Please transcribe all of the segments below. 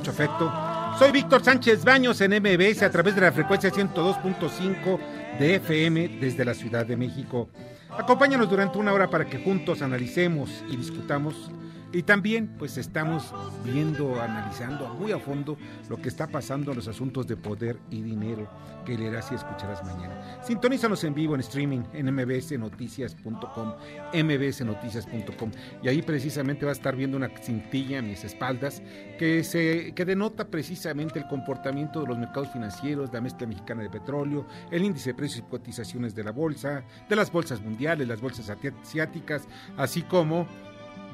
Mucho afecto. Soy Víctor Sánchez Baños en MBS a través de la frecuencia 102.5 de FM desde la Ciudad de México. Acompáñanos durante una hora para que juntos analicemos y discutamos. Y también, pues estamos viendo, analizando muy a fondo lo que está pasando en los asuntos de poder y dinero que leerás y escucharás mañana. Sintonízanos en vivo en streaming en mbsnoticias.com, mbsnoticias.com. Y ahí precisamente va a estar viendo una cintilla a mis espaldas que, se, que denota precisamente el comportamiento de los mercados financieros, la mezcla mexicana de petróleo, el índice de precios y cotizaciones de la bolsa, de las bolsas mundiales, las bolsas asiáticas, así como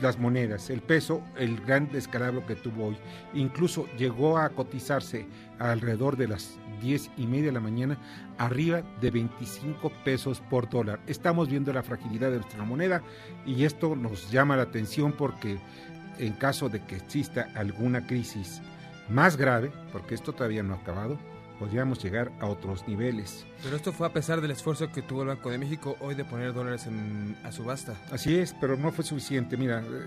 las monedas, el peso, el gran descalabro que tuvo hoy. Incluso llegó a cotizarse alrededor de las 10 y media de la mañana arriba de 25 pesos por dólar. Estamos viendo la fragilidad de nuestra moneda y esto nos llama la atención porque en caso de que exista alguna crisis más grave, porque esto todavía no ha acabado, podríamos llegar a otros niveles. Pero esto fue a pesar del esfuerzo que tuvo el Banco de México hoy de poner dólares en, a subasta. Así es, pero no fue suficiente. Mira, eh,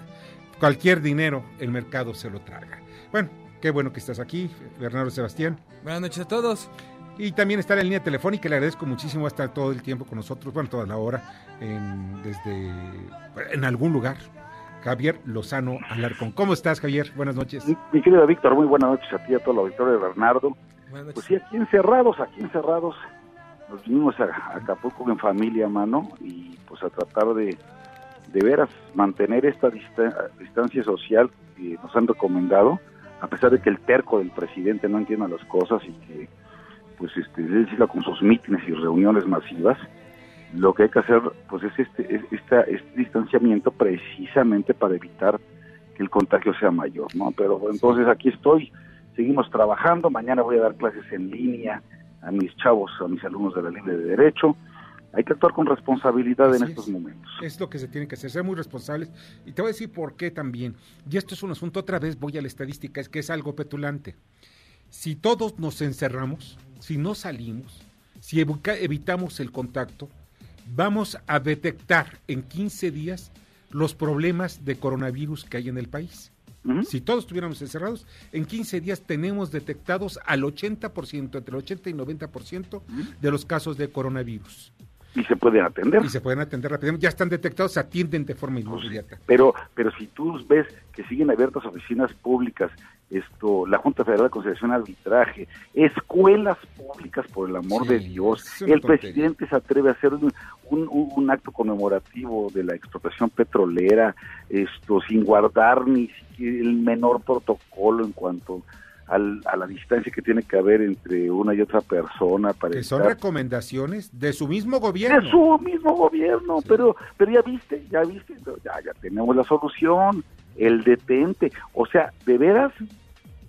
cualquier dinero el mercado se lo traga. Bueno, qué bueno que estás aquí, Bernardo Sebastián. Buenas noches a todos. Y también está en la línea telefónica, le agradezco muchísimo estar todo el tiempo con nosotros, bueno, toda la hora, en, desde en algún lugar. Javier Lozano Alarcón. ¿Cómo estás, Javier? Buenas noches. Mi, mi querido Víctor, muy buenas noches a ti, a todo el auditorio de Bernardo. Pues sí, aquí encerrados, aquí encerrados. Nos vinimos a, a Acapulco en familia, mano, y pues a tratar de, de veras mantener esta dista- distancia social que nos han recomendado, a pesar de que el terco del presidente no entienda las cosas y que, pues, este, él con sus mítines y reuniones masivas. Lo que hay que hacer, pues, es este, es esta, este distanciamiento precisamente para evitar que el contagio sea mayor, ¿no? Pero bueno, entonces aquí estoy, seguimos trabajando, mañana voy a dar clases en línea a mis chavos, a mis alumnos de la Libre de Derecho. Hay que actuar con responsabilidad Así en estos es. momentos. Es lo que se tiene que hacer, ser muy responsables. Y te voy a decir por qué también. Y esto es un asunto, otra vez voy a la estadística, es que es algo petulante. Si todos nos encerramos, si no salimos, si evitamos el contacto, vamos a detectar en 15 días los problemas de coronavirus que hay en el país. Si todos estuviéramos encerrados, en 15 días tenemos detectados al 80%, entre el 80 y 90% de los casos de coronavirus. Y se pueden atender. Y se pueden atender rápidamente. Ya están detectados, se atienden de forma inmediata. Pero, pero si tú ves que siguen abiertas oficinas públicas, esto, la Junta Federal de Conciliación Arbitraje, escuelas públicas, por el amor Sí, de Dios, el tontería. presidente se atreve a hacer un, un, un- un acto conmemorativo de la expropiación petrolera, esto, sin guardar ni siquiera el menor protocolo en cuanto al- a la distancia que tiene que haber entre una y otra persona para Que son recomendaciones de su mismo gobierno. de su mismo gobierno, pero pero ya viste, ya viste, ya, ya tenemos la solución, el detente, o sea, de veras,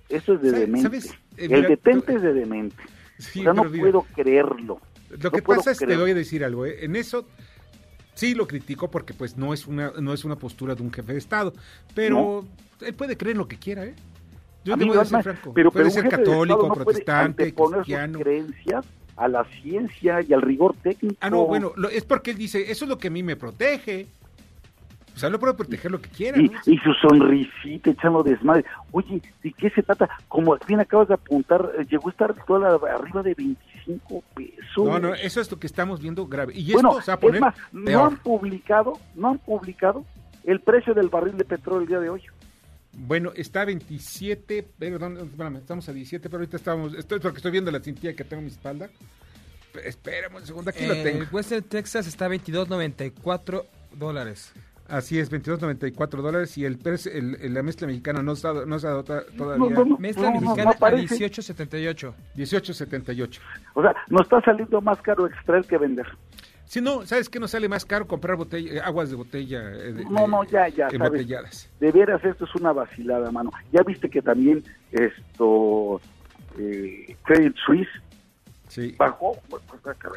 eso es de ¿Sabes- demente, sabes? Eh, el detente es de demente, Sí, o sea, no mira, puedo creerlo. Lo que pasa es que te voy a decir algo. ¿eh? En eso sí lo critico porque pues no es una no es una postura de un jefe de Estado, pero él puede creer lo que quiera, ¿eh? Yo te voy a decir franco. pero, puede pero ser católico, no protestante, anteponer sus cristiano. creencias a la ciencia y al rigor técnico. Ah, no, bueno, lo- es porque él dice, eso es lo que a mí me protege. O sea, él puede proteger lo que quiera. Y, ¿no? y su sonrisita echando desmadre. Oye, ¿de qué se trata? Como bien acabas de apuntar, eh, llegó a estar toda la- arriba de 25 pesos. No, no, eso es lo que estamos viendo grave. Y bueno, esto se va a es más, no peor. han publicado, no han publicado el precio del barril de petróleo el día de hoy. Bueno, está a 27, perdón, espérame, estamos a 17, pero ahorita estamos, estoy porque estoy viendo la cintilla que tengo en mi espalda. Espérame un segundo, aquí lo Eh, tengo. Western Texas está a 22.94 dólares. Así es, 22.94 dólares y el, el, el- la mezcla mexicana no se ha, no se ha dado todavía No, no, no. Mezcla no mexicana a aparece. 18.78. 18.78. O sea, nos está saliendo más caro extraer que vender. Si no, ¿sabes qué nos sale más caro comprar botella, eh, aguas de botella? eh, de- No, no, ya, ya, sabes. Embotelladas. De veras, esto es una vacilada, mano. Ya viste que también esto, eh, Credit Suisse Sí. bajó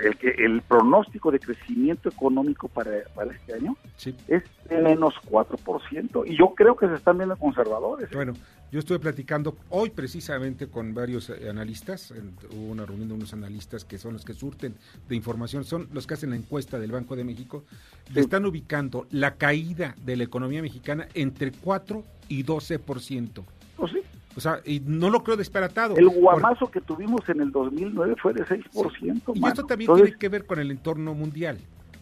el, el pronóstico de crecimiento económico para, para este año Sí. es de menos 4%. Y yo creo que se están viendo conservadores. ¿eh? Bueno, yo estuve platicando hoy precisamente con varios eh, analistas, hubo una reunión de unos analistas que son los que surten de información, son los que hacen la encuesta del Banco de México, le están ubicando la caída de la economía mexicana entre 4 y 12%. Pues sí, O sea, y no lo creo disparatado. el guamazo que tuvimos en el 2009 fue de 6%. Y mano. esto también Entonces, tiene que ver con el entorno mundial.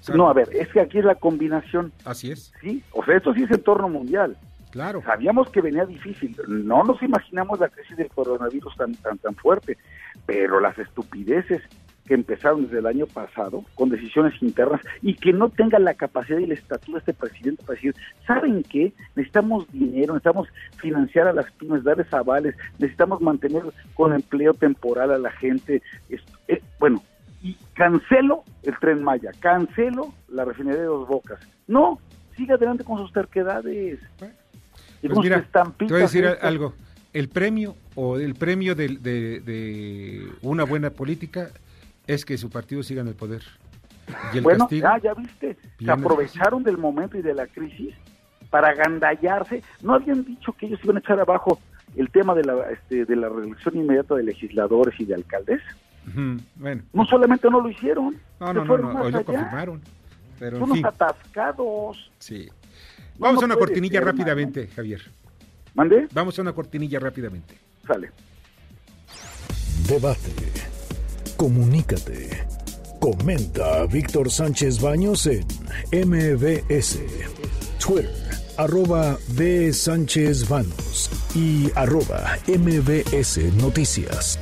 O No, a ver, es que aquí es la combinación, Así es, ¿sí? O sea, esto sí es entorno mundial. Claro. Sabíamos que venía difícil, no nos imaginamos la crisis del coronavirus tan tan tan fuerte, pero las estupideces que empezaron desde el año pasado con decisiones internas y que no tenga la capacidad y la estatura este presidente para decir, ¿saben qué? Necesitamos dinero, necesitamos financiar a las pymes, darles avales, necesitamos mantener con empleo temporal a la gente. Eh, bueno, y cancelo el tren Maya, cancelo la refinería de Dos Bocas. No, siga adelante con sus terquedades. Y Pues mira, te voy a decir estas. algo. El premio o el premio del- de, de una buena política es que su partido siga en el poder. Y el bueno, castigo, ah, ya viste, se aprovecharon del momento y de la crisis para agandallarse. No habían dicho que ellos iban a echar abajo el tema de la, este, de la reelección inmediata de legisladores y de alcaldes. Bueno, No solamente no lo hicieron, no, no, no, no, hoy lo confirmaron. Pero en Son fin, unos atascados. sí. Vamos a una cortinilla ser, rápidamente, Javier. ¿Mande? Vamos a una cortinilla rápidamente. Sale. Debate. Comunícate. Comenta a Víctor Sánchez Baños en MBS. Twitter, arroba B. Sánchez Baños y arroba MBS Noticias.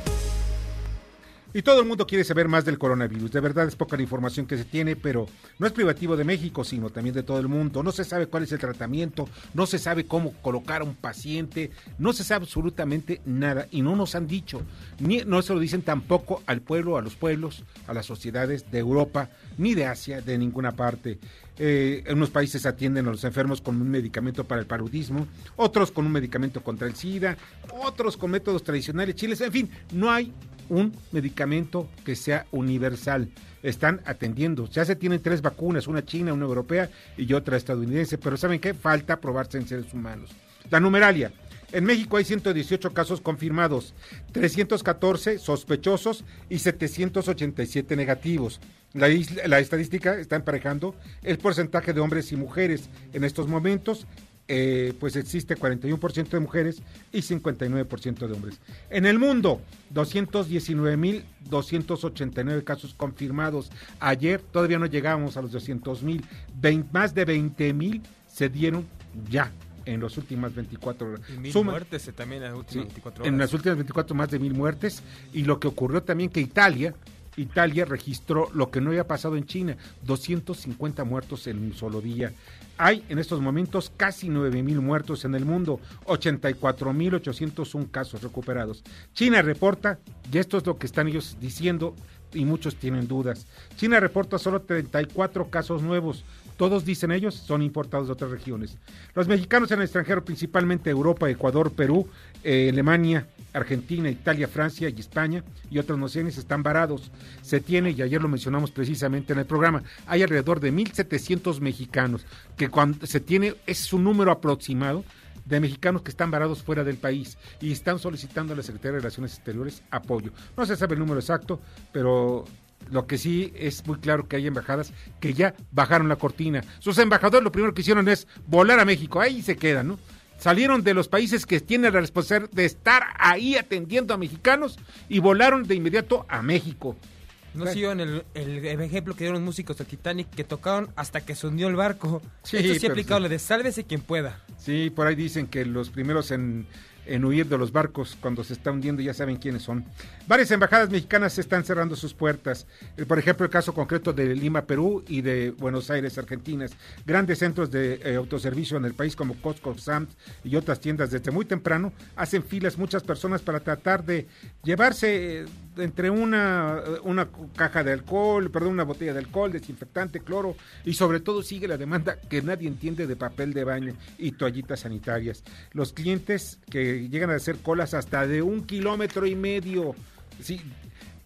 Y todo el mundo quiere saber más del coronavirus. De verdad es poca la información que se tiene, pero no es privativo de México, sino también de todo el mundo. No se sabe cuál es el tratamiento, no se sabe cómo colocar a un paciente, no se sabe absolutamente nada y no nos han dicho. Ni, no se lo dicen tampoco al pueblo, a los pueblos, a las sociedades de Europa, ni de Asia, de ninguna parte. Eh, en unos países atienden a los enfermos con un medicamento para el paludismo, otros con un medicamento contra el SIDA, otros con métodos tradicionales chiles, en fin, no hay un medicamento que sea universal. Están atendiendo. Ya se tienen tres vacunas, una china, una europea y otra estadounidense, pero ¿saben qué? Falta probarse en seres humanos. La numeralia. En México hay 118 casos confirmados, 314 sospechosos y 787 negativos. La, isla- la estadística está emparejando el porcentaje de hombres y mujeres en estos momentos eh, pues existe 41% de mujeres y 59% de hombres. En el mundo, 219.289 casos confirmados. Ayer todavía no llegamos a los 200.000. Vein- Más de 20.000 se dieron ya en las últimas 24 horas. Y mil Suma- muertes también en las últimas Sí, 24 horas. en las últimas 24 más de mil muertes y lo que ocurrió también que Italia Italia registró lo que no había pasado en China, 250 muertos en un solo día. Hay en estos momentos casi 9 mil muertos en el mundo, 84 mil 801 casos recuperados. China reporta, y esto es lo que están ellos diciendo, y muchos tienen dudas. China reporta solo 34 casos nuevos. Todos dicen ellos son importados de otras regiones. Los mexicanos en el extranjero, principalmente Europa, Ecuador, Perú, eh, Alemania, Argentina, Italia, Francia y España y otras naciones están varados. Se tiene, y ayer lo mencionamos precisamente en el programa, hay alrededor de 1.700 mexicanos, que cuando se tiene, es un número aproximado de mexicanos que están varados fuera del país y están solicitando a la Secretaría de Relaciones Exteriores apoyo. No se sabe el número exacto, pero lo que sí es muy claro que hay embajadas que ya bajaron la cortina. Sus embajadores lo primero que hicieron es volar a México, ahí se quedan, ¿no? Salieron de los países que tienen la responsabilidad de estar ahí atendiendo a mexicanos y volaron de inmediato a México. No siguieron el, el, el ejemplo que dieron los músicos del Titanic que tocaron hasta que se hundió el barco. Sí, Esto sí ha aplicado sí. la de sálvese quien pueda. Sí, por ahí dicen que los primeros en, en huir de los barcos cuando se está hundiendo, ya saben quiénes son. Varias embajadas mexicanas están cerrando sus puertas. Por ejemplo, el caso concreto de Lima, Perú y de Buenos Aires, Argentina. Grandes centros de eh, autoservicio en el país como Costco, Sam's y otras tiendas desde muy temprano hacen filas muchas personas para tratar de llevarse entre una, una caja de alcohol, perdón, una botella de alcohol, desinfectante, cloro y sobre todo sigue la demanda que nadie entiende de papel de baño y toallitas sanitarias. Los clientes que llegan a hacer colas hasta de un kilómetro y medio, sí,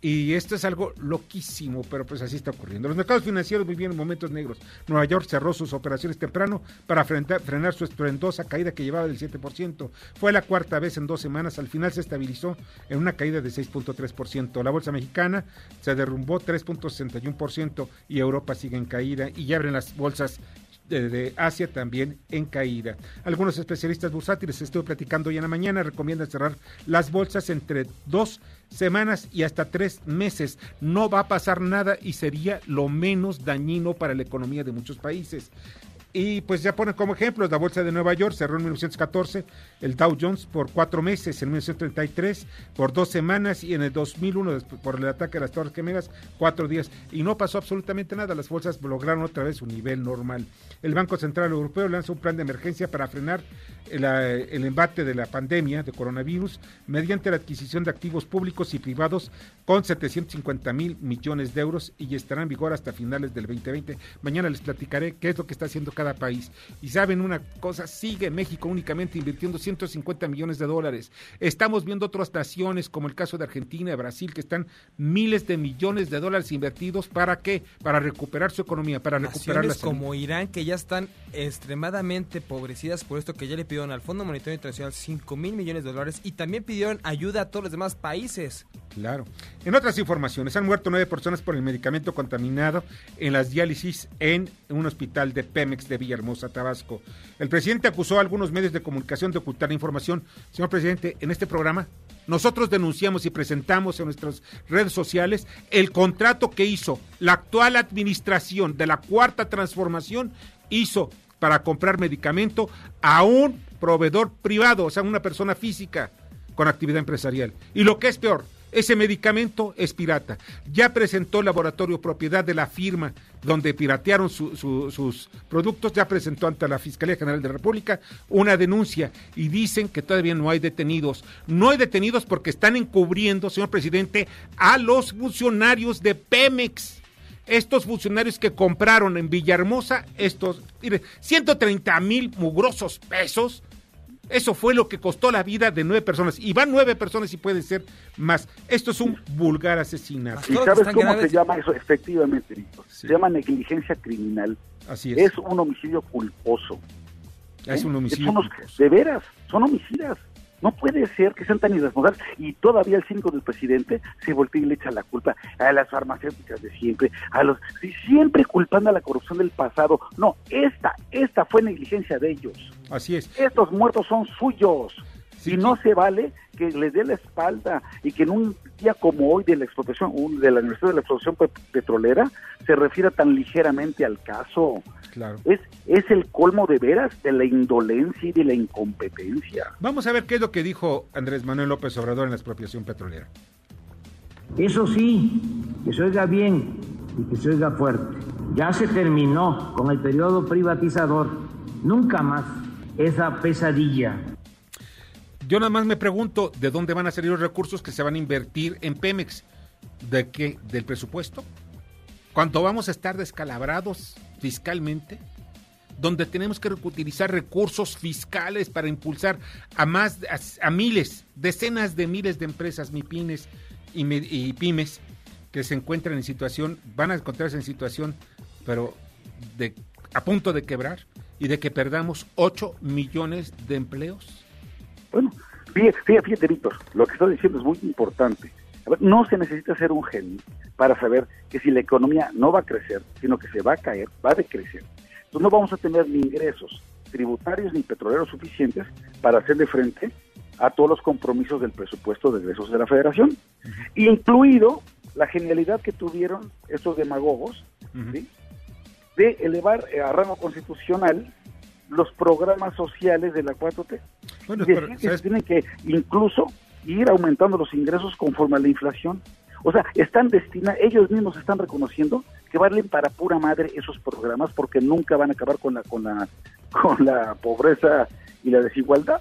y esto es algo loquísimo, pero pues así está ocurriendo. Los mercados financieros vivían momentos negros. Nueva York cerró sus operaciones temprano para frenar, frenar su estruendosa caída que llevaba del 7%. Fue la cuarta vez en dos semanas. Al final se estabilizó en una caída de 6.3%. La bolsa mexicana se derrumbó 3.61% y Europa sigue en caída y ya abren las bolsas de, Asia también en caída. Algunos especialistas bursátiles, estuve platicando hoy en la mañana, recomiendan cerrar las bolsas entre dos semanas y hasta tres meses. No va a pasar nada y sería lo menos dañino para la economía de muchos países. Y pues ya ponen como ejemplo la bolsa de Nueva York cerró en 1914, el Dow Jones por cuatro meses, en 1933 por dos semanas y en el 2001 por el ataque a las Torres Gemelas cuatro días y no pasó absolutamente nada. Las bolsas lograron otra vez su nivel normal. El Banco Central Europeo lanza un plan de emergencia para frenar el, el embate de la pandemia de coronavirus mediante la adquisición de activos públicos y privados con 750 mil millones de euros y estará en vigor hasta finales del 2020. Mañana les platicaré qué es lo que está haciendo cada país. Y saben una cosa, sigue México únicamente invirtiendo 150 millones de dólares. Estamos viendo otras naciones como el caso de Argentina y Brasil que están miles de millones de dólares invertidos para qué? Para recuperar su economía, para recuperar la como Irán que ya están extremadamente empobrecidas por esto que ya le pidieron al Fondo Monetario Internacional 5 mil millones de dólares y también pidieron ayuda a todos los demás países. Claro. En otras informaciones, han muerto nueve personas por el medicamento contaminado en las diálisis en un hospital de Pemex de Villahermosa, Tabasco. El presidente acusó a algunos medios de comunicación de ocultar información. Señor presidente, en este programa nosotros denunciamos y presentamos en nuestras redes sociales el contrato que hizo la actual administración de la Cuarta Transformación hizo para comprar medicamento a un proveedor privado, o sea, una persona física con actividad empresarial. Y lo que es peor, ese medicamento es pirata. Ya presentó el laboratorio propiedad de la firma donde piratearon su, su, sus productos, ya presentó ante la Fiscalía General de la República una denuncia y dicen que todavía no hay detenidos. No hay detenidos porque están encubriendo, señor presidente, a los funcionarios de Pemex estos funcionarios que compraron en Villahermosa estos mire, 130 mil mugrosos pesos. Eso fue lo que costó la vida de nueve personas. Y van nueve personas y pueden ser más. Esto es un vulgar asesinato. ¿Y sabes cómo graves? se llama eso? Efectivamente, Víctor. Sí. Se llama negligencia criminal. Así es. Es un homicidio culposo. Es ¿Eh? un homicidio unos, culposo. De veras, son homicidas. No puede ser que sean tan irresponsables y todavía el 5 del presidente se voltea y le echa la culpa a las farmacéuticas de siempre, a los siempre culpando a la corrupción del pasado. No, esta, esta fue negligencia de ellos. Así es. Estos muertos son suyos. Sí, y no sí. se vale que les dé la espalda y que en un día como hoy de la explotación, de la Universidad de la Explotación Petrolera, se refiera tan ligeramente al caso. Claro. Es, es el colmo de veras de la indolencia y de la incompetencia. Vamos a ver qué es lo que dijo Andrés Manuel López Obrador en la expropiación petrolera. Eso sí, que se oiga bien y que se oiga fuerte. Ya se terminó con el periodo privatizador. Nunca más esa pesadilla. Yo nada más me pregunto de dónde van a salir los recursos que se van a invertir en Pemex. ¿De qué? ¿Del presupuesto? ¿Cuánto vamos a estar descalabrados fiscalmente? Donde tenemos que utilizar recursos fiscales para impulsar a más, a, miles, decenas de miles de empresas, MIPINES y, pymes, que se encuentran en situación, van a encontrarse en situación, pero de, a punto de quebrar y de que perdamos 8 millones de empleos. Bueno, fíjate, fíjate, Víctor, lo que estás diciendo es muy importante. A ver, no se necesita ser un genio para saber que si la economía no va a crecer, sino que se va a caer, va a decrecer. Entonces no vamos a tener ni ingresos tributarios ni petroleros suficientes para hacerle frente a todos los compromisos del presupuesto de egresos de la federación, uh -huh. incluido la genialidad que tuvieron estos demagogos uh -huh. ¿sí? de elevar a rango constitucional los programas sociales de la 4T. Bueno, y decir pero, que ¿sabes? tienen que incluso ir aumentando los ingresos conforme a la inflación. O sea, están destinados, ellos mismos están reconociendo que valen para pura madre esos programas porque nunca van a acabar con la con la con la pobreza y la desigualdad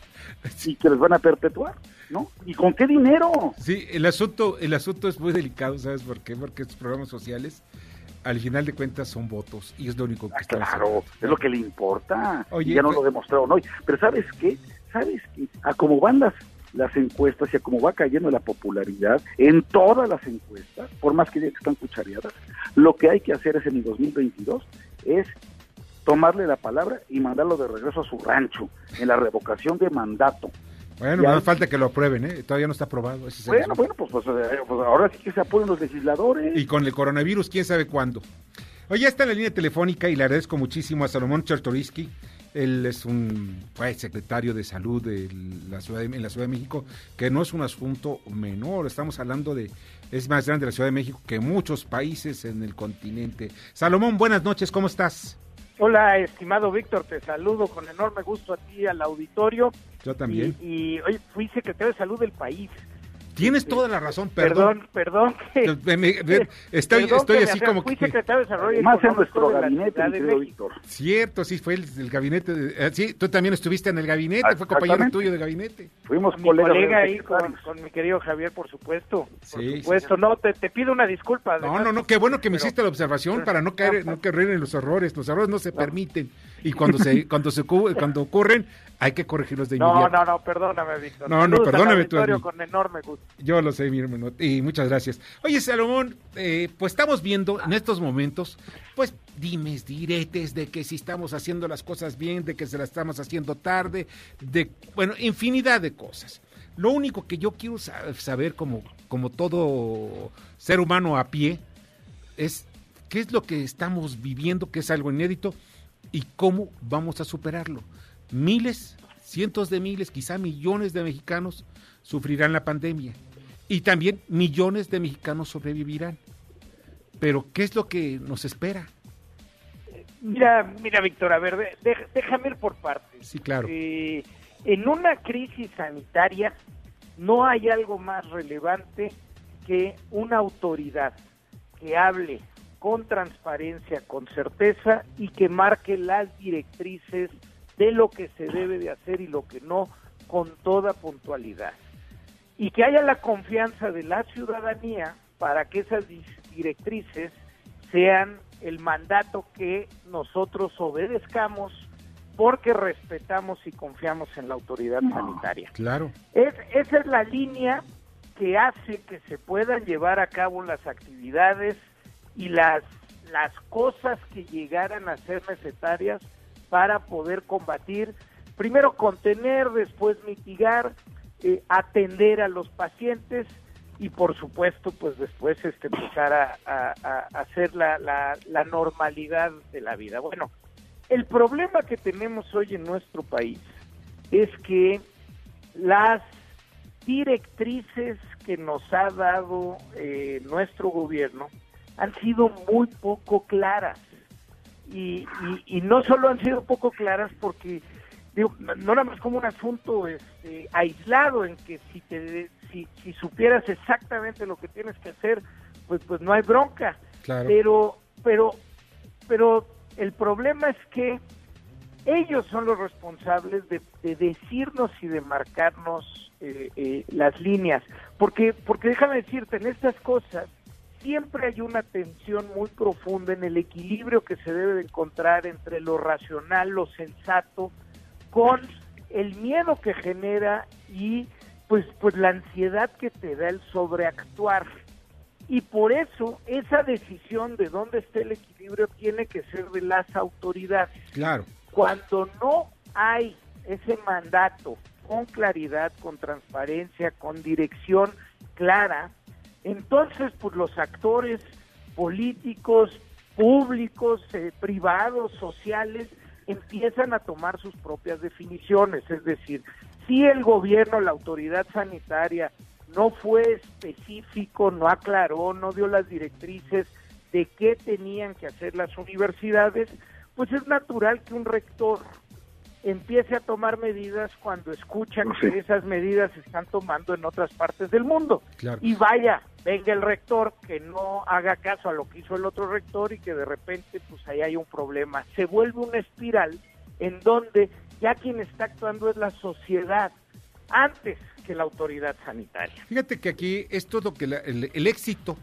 y que les van a perpetuar, ¿no? ¿Y con qué dinero? Sí, el asunto, el asunto es muy delicado, ¿sabes por qué? Porque estos programas sociales, al final de cuentas, son votos y es lo único que Ah, estamos claro, es lo que le importa. Oye, y ya no pues- lo demostraron hoy. Pero ¿sabes qué? ¿Sabes qué? A cómo van las, las encuestas y a cómo va cayendo la popularidad en todas las encuestas, por más que digan que están cuchareadas, lo que hay que hacer es en el 2022 es tomarle la palabra y mandarlo de regreso a su rancho en la revocación de mandato. Bueno, no falta que lo aprueben, ¿eh? Todavía no está aprobado. ese Bueno, bueno, pues, pues, eh, pues ahora sí que se apoyen los legisladores. Y con el coronavirus, quién sabe cuándo. Oye, ya está en la línea telefónica y le agradezco muchísimo a Salomón Chertoriski. Él es un fue secretario de salud de la ciudad de- en la Ciudad de México, que no es un asunto menor. Estamos hablando de, es más grande la Ciudad de México que muchos países en el continente. Salomón, buenas noches, ¿cómo estás? Hola, estimado Víctor, te saludo con enorme gusto a ti, al auditorio. Yo también. Y, y hoy fui secretario de salud del país. Tienes toda la razón, perdón. Perdón, perdón. que- Me- me- estoy perdón estoy así como Fui que... secretario de Desarrollo Más en nuestro de gabinete, de. Víctor. Cierto, sí, fue el, el gabinete. de- eh, sí, tú también estuviste en el gabinete, fue compañero tuyo de gabinete. Fuimos Con mi colega de ahí, con, mi querido Javier, por supuesto. Por Sí, supuesto. No, te, te pido una disculpa. No, no, no, qué bueno que me pero- hiciste la observación para no caer, no caer en los errores. Los errores no se permiten y cuando se cuando se cuando ocurren hay que corregirlos de No, inmediato. no, no, perdóname, Víctor. No, no, perdóname tú. Con enorme gusto. Yo lo sé, mi hermano, y muchas gracias. Oye, Salomón, eh, pues estamos viendo en estos momentos, pues dimes, diretes de que si estamos haciendo las cosas bien, de que se las estamos haciendo tarde, de, bueno, infinidad de cosas. Lo único que yo quiero sa- saber como, como todo ser humano a pie es qué es lo que estamos viviendo, que es algo inédito, y cómo vamos a superarlo. Miles, cientos de miles, quizá millones de mexicanos sufrirán la pandemia y también millones de mexicanos sobrevivirán. Pero ¿qué es lo que nos espera? Mira, mira, Víctor, a ver, déjame ir por partes. Sí, claro. Eh, en una crisis sanitaria no hay algo más relevante que una autoridad que hable con transparencia, con certeza y que marque las directrices de lo que se debe de hacer y lo que no con toda puntualidad. Y que haya la confianza de la ciudadanía para que esas directrices sean el mandato que nosotros obedezcamos porque respetamos y confiamos en la autoridad sanitaria. Claro. Es, esa es la línea que hace que se puedan llevar a cabo las actividades y las, las cosas que llegaran a ser necesarias para poder combatir, primero contener, después mitigar, eh, atender a los pacientes y por supuesto pues después este empezar a, a- hacer la, la, la normalidad de la vida. Bueno, el problema que tenemos hoy en nuestro país es que las directrices que nos ha dado eh, nuestro gobierno han sido muy poco claras. Y, y, y no solo han sido poco claras porque, digo, no nada más como un asunto este, aislado en que si, te, si, si supieras exactamente lo que tienes que hacer, pues, pues no hay bronca. Claro. Pero, pero, pero el problema es que ellos son los responsables de, de decirnos y de marcarnos eh, eh, las líneas. Porque, porque déjame decirte, en estas cosas siempre hay una tensión muy profunda en el equilibrio que se debe de encontrar entre lo racional, lo sensato, con el miedo que genera y pues, pues la ansiedad que te da el sobreactuar. Y por eso esa decisión de dónde está el equilibrio tiene que ser de las autoridades. Claro. Cuando no hay ese mandato con claridad, con transparencia, con dirección clara, entonces pues los actores políticos, públicos, eh, privados, sociales, empiezan a tomar sus propias definiciones. Es decir, si el gobierno, la autoridad sanitaria, no fue específico, no aclaró, no dio las directrices de qué tenían que hacer las universidades, pues es natural que un rector empiece a tomar medidas cuando escucha No que esas medidas se están tomando en otras partes del mundo. Claro. Y vaya, venga el rector que no haga caso a lo que hizo el otro rector y que de repente pues ahí hay un problema. Se vuelve una espiral en donde ya quien está actuando es la sociedad antes que la autoridad sanitaria. Fíjate que aquí es todo que la- el, el éxito,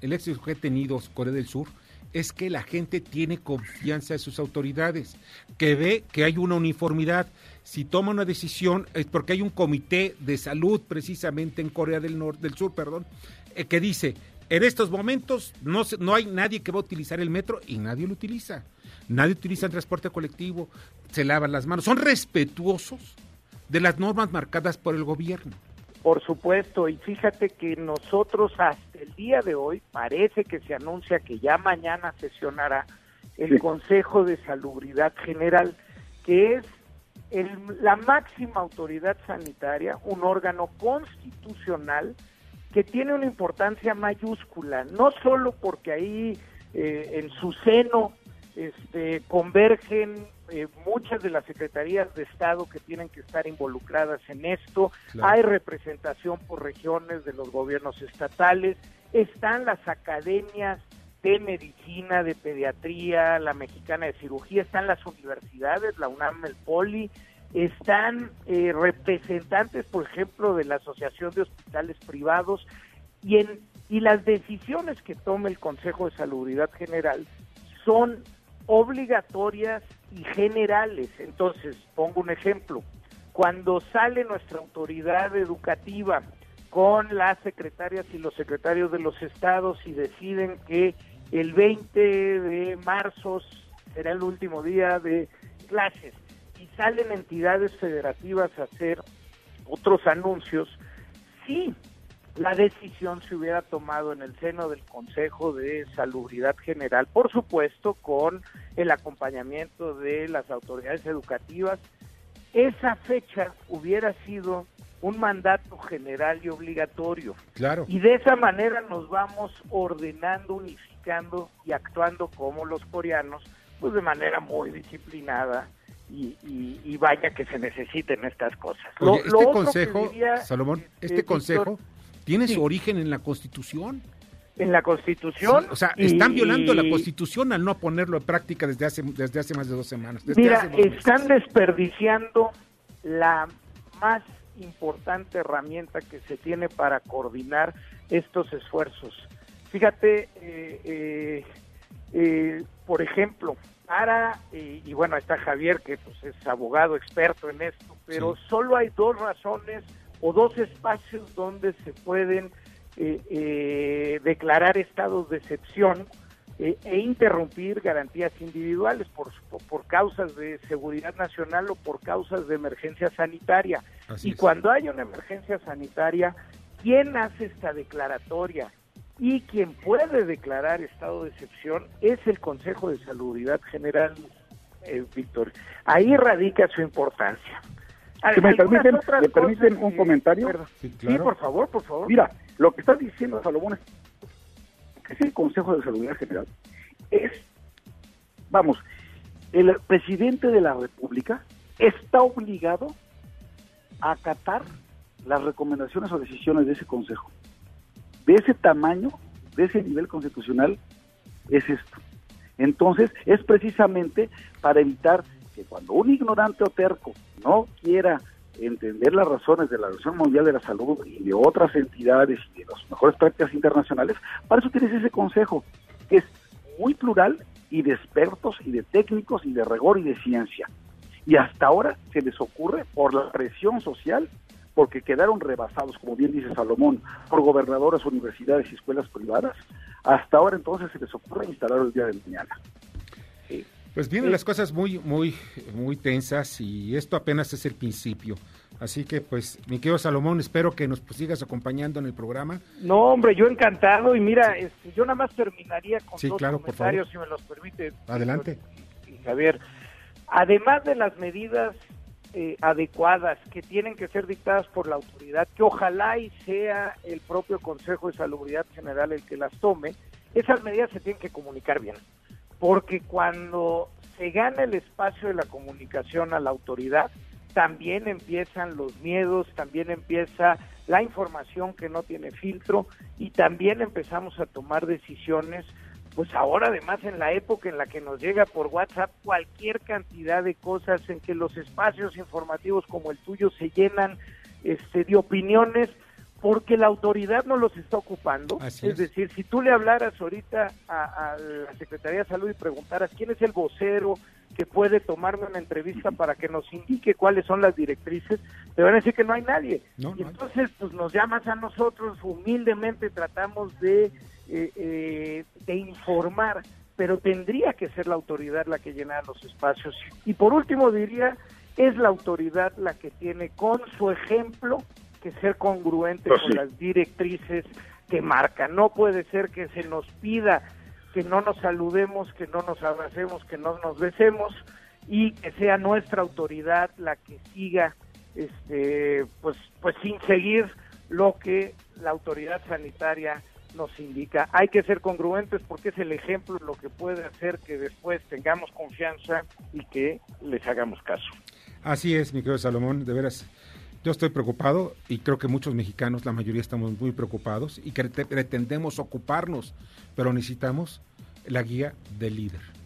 el éxito que ha tenido Corea del Sur es que la gente tiene confianza en sus autoridades, que ve que hay una uniformidad. Si toma una decisión es porque hay un comité de salud precisamente en Corea del Norte, del Sur, perdón, eh, que dice en estos momentos no no hay nadie que va a utilizar el metro y nadie lo utiliza. Nadie utiliza el transporte colectivo, se lavan las manos, son respetuosos de las normas marcadas por el gobierno. Por supuesto, y fíjate que nosotros hasta el día de hoy parece que se anuncia que ya mañana sesionará el Sí. Consejo de Salubridad General, que es el- la máxima autoridad sanitaria, un órgano constitucional que tiene una importancia mayúscula, no solo porque ahí eh, en su seno este, convergen eh, muchas de las secretarías de Estado que tienen que estar involucradas en esto, Claro. hay representación por regiones de los gobiernos estatales, están las academias de medicina, de pediatría, la mexicana de cirugía, están las universidades, la UNAM, el POLI, están eh, representantes, por ejemplo, de la Asociación de Hospitales Privados. Y, en, y las decisiones que tome el Consejo de Salubridad General son obligatorias y generales. Entonces, pongo un ejemplo. Cuando sale nuestra autoridad educativa con las secretarias y los secretarios de los estados y deciden que el 20 de marzo será el último día de clases y salen entidades federativas a hacer otros anuncios, sí, la decisión se hubiera tomado en el seno del Consejo de Salubridad General, por supuesto, con el acompañamiento de las autoridades educativas. Esa fecha hubiera sido un mandato general y obligatorio. Claro. Y de esa manera nos vamos ordenando, unificando y actuando como los coreanos, pues de manera muy disciplinada y, y- y vaya que se necesiten estas cosas. Lo- Oye, lo este consejo, diría, Salomón, eh, este Víctor, consejo tiene sí. su origen en la Constitución. en la Constitución. Sí, o sea, y- están violando la Constitución al no ponerlo en práctica desde hace desde hace más de dos semanas. desde Mira, hace dos meses. están desperdiciando la más importante herramienta que se tiene para coordinar estos esfuerzos. Fíjate, eh, eh, eh, por ejemplo, para, eh, y bueno, está Javier, que pues, es abogado experto en esto, pero Sí. solo hay dos razones o dos espacios donde se pueden eh, eh, declarar estados de excepción eh, e interrumpir garantías individuales por, por, causas de seguridad nacional o por causas de emergencia sanitaria. Así y es. cuando hay una emergencia sanitaria, ¿quién hace esta declaratoria? Y quien puede declarar estado de excepción es el Consejo de Salubridad General, Víctor. Ahí radica su importancia. Si me permiten- me permiten cosas un comentario. Sí, Sí, claro. por favor, por favor. Mira, lo que está diciendo Salomón es que es el Consejo de Salud General. Es, vamos, el presidente de la República está obligado a acatar las recomendaciones o decisiones de ese Consejo. De ese tamaño, de ese nivel constitucional, es esto. Entonces, es precisamente para evitar que cuando un ignorante o terco no quiera entender las razones de la Organización Mundial de la Salud y de otras entidades y de las mejores prácticas internacionales, para eso tienes ese consejo, que es muy plural y de expertos y de técnicos y de rigor y de ciencia. Y hasta ahora se les ocurre por la presión social, porque quedaron rebasados, como bien dice Salomón, por gobernadores, universidades y escuelas privadas, hasta ahora entonces se les ocurre instalar el día de mañana. Pues vienen las cosas muy, muy, muy tensas y esto apenas es el principio. Así que, pues, mi querido Salomón, espero que nos pues, sigas acompañando en el programa. No, hombre, yo encantado. Y mira, este, yo nada más terminaría con Sí, dos claro, por comentarios, si me los permite. Adelante. y Javier. Además de las medidas eh, adecuadas que tienen que ser dictadas por la autoridad, que ojalá y sea el propio Consejo de Salubridad General el que las tome, esas medidas se tienen que comunicar bien. Porque cuando se gana el espacio de la comunicación a la autoridad, también empiezan los miedos, también empieza la información que no tiene filtro y también empezamos a tomar decisiones, pues ahora además en la época en la que nos llega por WhatsApp cualquier cantidad de cosas en que los espacios informativos como el tuyo se llenan este, de opiniones porque la autoridad no los está ocupando. Es. es. decir, si tú le hablaras ahorita a, a la Secretaría de Salud y preguntaras quién es el vocero que puede tomarme una entrevista para que nos indique cuáles son las directrices, te van a decir que no hay nadie. No, y no entonces, pues nos llamas a nosotros, humildemente tratamos de, eh, eh, de informar, pero tendría que ser la autoridad la que llenara los espacios. Y por último diría, es la autoridad la que tiene con su ejemplo que ser congruente Pues con sí. las directrices que marca. No puede ser que se nos pida que no nos saludemos, que no nos abracemos, que no nos besemos y que sea nuestra autoridad la que siga este pues pues sin seguir lo que la autoridad sanitaria nos indica. Hay que ser congruentes porque es el ejemplo lo que puede hacer que después tengamos confianza y que les hagamos caso. Así es, mi querido Salomón, de veras. Yo estoy preocupado y creo que muchos mexicanos, la mayoría estamos muy preocupados y que te- pretendemos ocuparnos, pero necesitamos la guía del líder.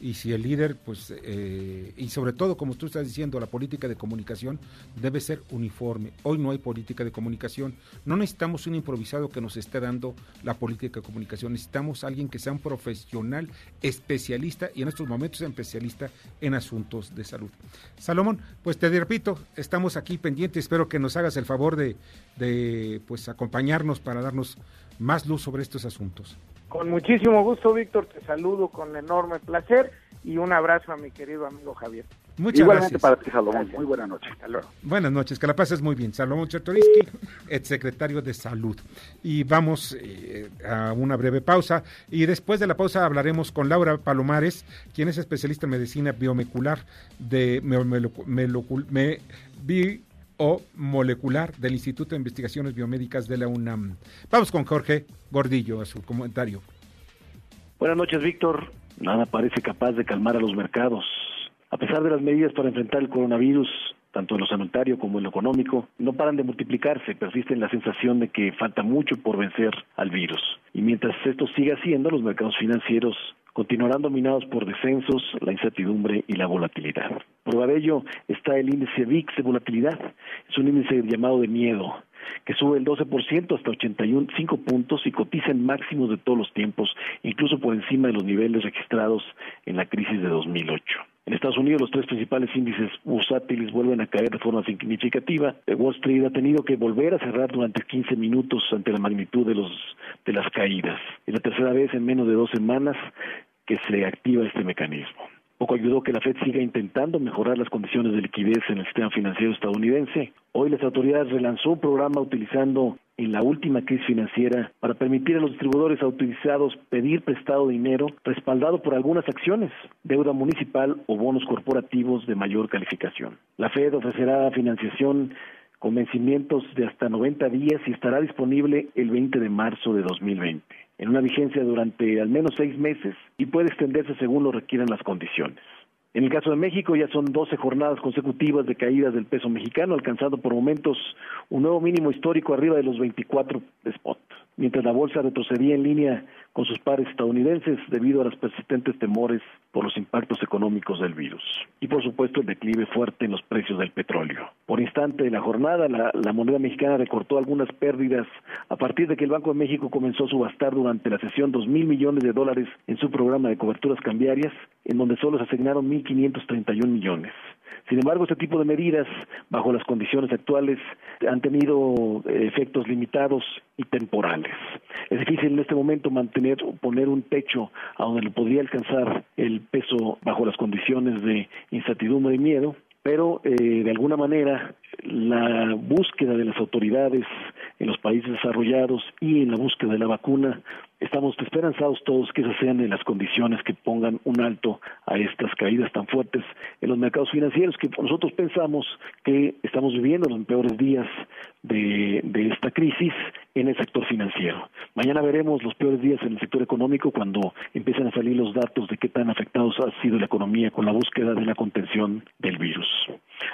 Y si el líder, pues, eh, y sobre todo, como tú estás diciendo, la política de comunicación debe ser uniforme. Hoy no hay política de comunicación. No necesitamos un improvisado que nos esté dando la política de comunicación. Necesitamos alguien que sea un profesional, especialista y en estos momentos especialista en asuntos de salud. Salomón, pues te repito, estamos aquí pendientes. Espero que nos hagas el favor de, de pues, acompañarnos para darnos más luz sobre estos asuntos. Con muchísimo gusto, Víctor, te saludo con enorme placer y un abrazo a mi querido amigo Javier. Muchas Igualmente gracias. para ti, Salomón. Gracias. Muy buena noche. Hasta luego. Buenas noches, que la pases muy bien. Salomón Chertoriski, exsecretario de Salud. Y vamos eh, a una breve pausa. Y después de la pausa hablaremos con Laura Palomares, quien es especialista en medicina biomolecular de me- melecu- melocu- me- biomolecular del Instituto de Investigaciones Biomédicas de la UNAM. Vamos con Jorge Gordillo a su comentario. Buenas noches, Víctor. Nada parece capaz de calmar a los mercados. A pesar de las medidas para enfrentar el coronavirus, tanto en lo sanitario como en lo económico, no paran de multiplicarse. Persiste la sensación de que falta mucho por vencer al virus. Y mientras esto siga siendo, los mercados financieros continuarán dominados por descensos, la incertidumbre y la volatilidad. Prueba de ello está el índice VIX de volatilidad. Es un índice llamado de miedo, que sube el 12% hasta 85 puntos y cotiza en máximos de todos los tiempos, incluso por encima de los niveles registrados en la crisis de 2008. En Estados Unidos los tres principales índices bursátiles vuelven a caer de forma significativa. Eh, Wall Street ha tenido que volver a cerrar durante 15 minutos ante la magnitud de los de las caídas. Es la tercera vez en menos de dos semanas que se activa este mecanismo. Poco ayudó que la Fed siga intentando mejorar las condiciones de liquidez en el sistema financiero estadounidense. Hoy las autoridades relanzó un programa utilizando en la última crisis financiera para permitir a los distribuidores autorizados pedir prestado dinero respaldado por algunas acciones, deuda municipal o bonos corporativos de mayor calificación. La Fed ofrecerá financiación con vencimientos de hasta 90 días y estará disponible el 20 de marzo de 2020, en una vigencia durante al menos seis meses y puede extenderse según lo requieran las condiciones. En el caso de México ya son 12 jornadas consecutivas de caídas del peso mexicano, alcanzando por momentos un nuevo mínimo histórico arriba de los 24 de spot, mientras la bolsa retrocedía en línea con sus pares estadounidenses debido a los persistentes temores por los impactos económicos del virus. Y por supuesto el declive fuerte en los precios del petróleo. Por instante de la jornada, la, la moneda mexicana recortó algunas pérdidas a partir de que el Banco de México comenzó a subastar durante la sesión dos mil millones de dólares en su programa de coberturas cambiarias, en donde solo se asignaron 1.531 millones. Sin embargo, este tipo de medidas, bajo las condiciones actuales, han tenido efectos limitados y temporales. Es difícil en este momento mantener poner un techo a donde lo podría alcanzar el peso bajo las condiciones de incertidumbre y miedo, pero eh, de alguna manera la búsqueda de las autoridades en los países desarrollados y en la búsqueda de la vacuna. Estamos esperanzados todos que esas sean las condiciones que pongan un alto a estas caídas tan fuertes en los mercados financieros, que nosotros pensamos que estamos viviendo los peores días de, de esta crisis en el sector financiero. Mañana veremos los peores días en el sector económico cuando empiecen a salir los datos de qué tan afectados ha sido la economía con la búsqueda de la contención del virus.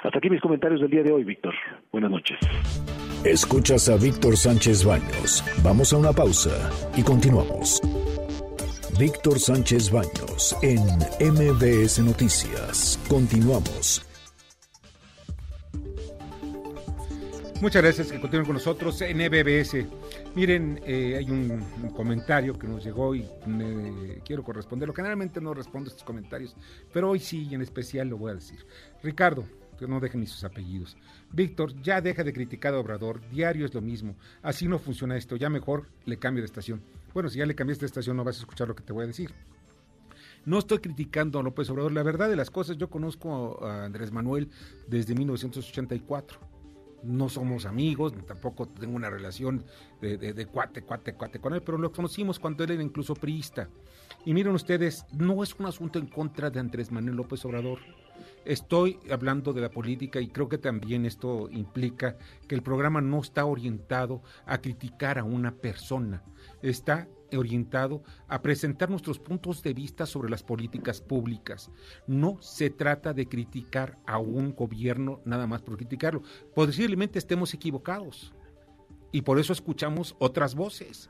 Hasta aquí mis comentarios del día de hoy, Víctor. Buenas noches. Escuchas a Víctor Sánchez Baños. Vamos a una pausa y continuamos. Víctor Sánchez Baños en MBS Noticias. Continuamos. Muchas gracias que continúen con nosotros en EBBS. Miren, eh, hay un, un comentario que nos llegó y me quiero corresponderlo. Generalmente no respondo a estos comentarios, pero hoy sí y en especial lo voy a decir. Ricardo, que no dejen ni sus apellidos. Víctor, ya deja de criticar a Obrador. Diario es lo mismo. Así no funciona esto. Ya mejor le cambio de estación. Bueno, si ya le cambiaste de estación no vas a escuchar lo que te voy a decir. No estoy criticando a López Obrador. La verdad de las cosas, yo conozco a Andrés Manuel desde 1984 no somos amigos, tampoco tengo una relación de, de, de, cuate, cuate, cuate con él, pero lo conocimos cuando él era incluso priista. Y miren ustedes, no es un asunto en contra de Andrés Manuel López Obrador. Estoy hablando de la política y creo que también esto implica que el programa no está orientado a criticar a una persona, está orientado a presentar nuestros puntos de vista sobre las políticas públicas. No se trata de criticar a un gobierno nada más por criticarlo. Posiblemente estemos equivocados y por eso escuchamos otras voces,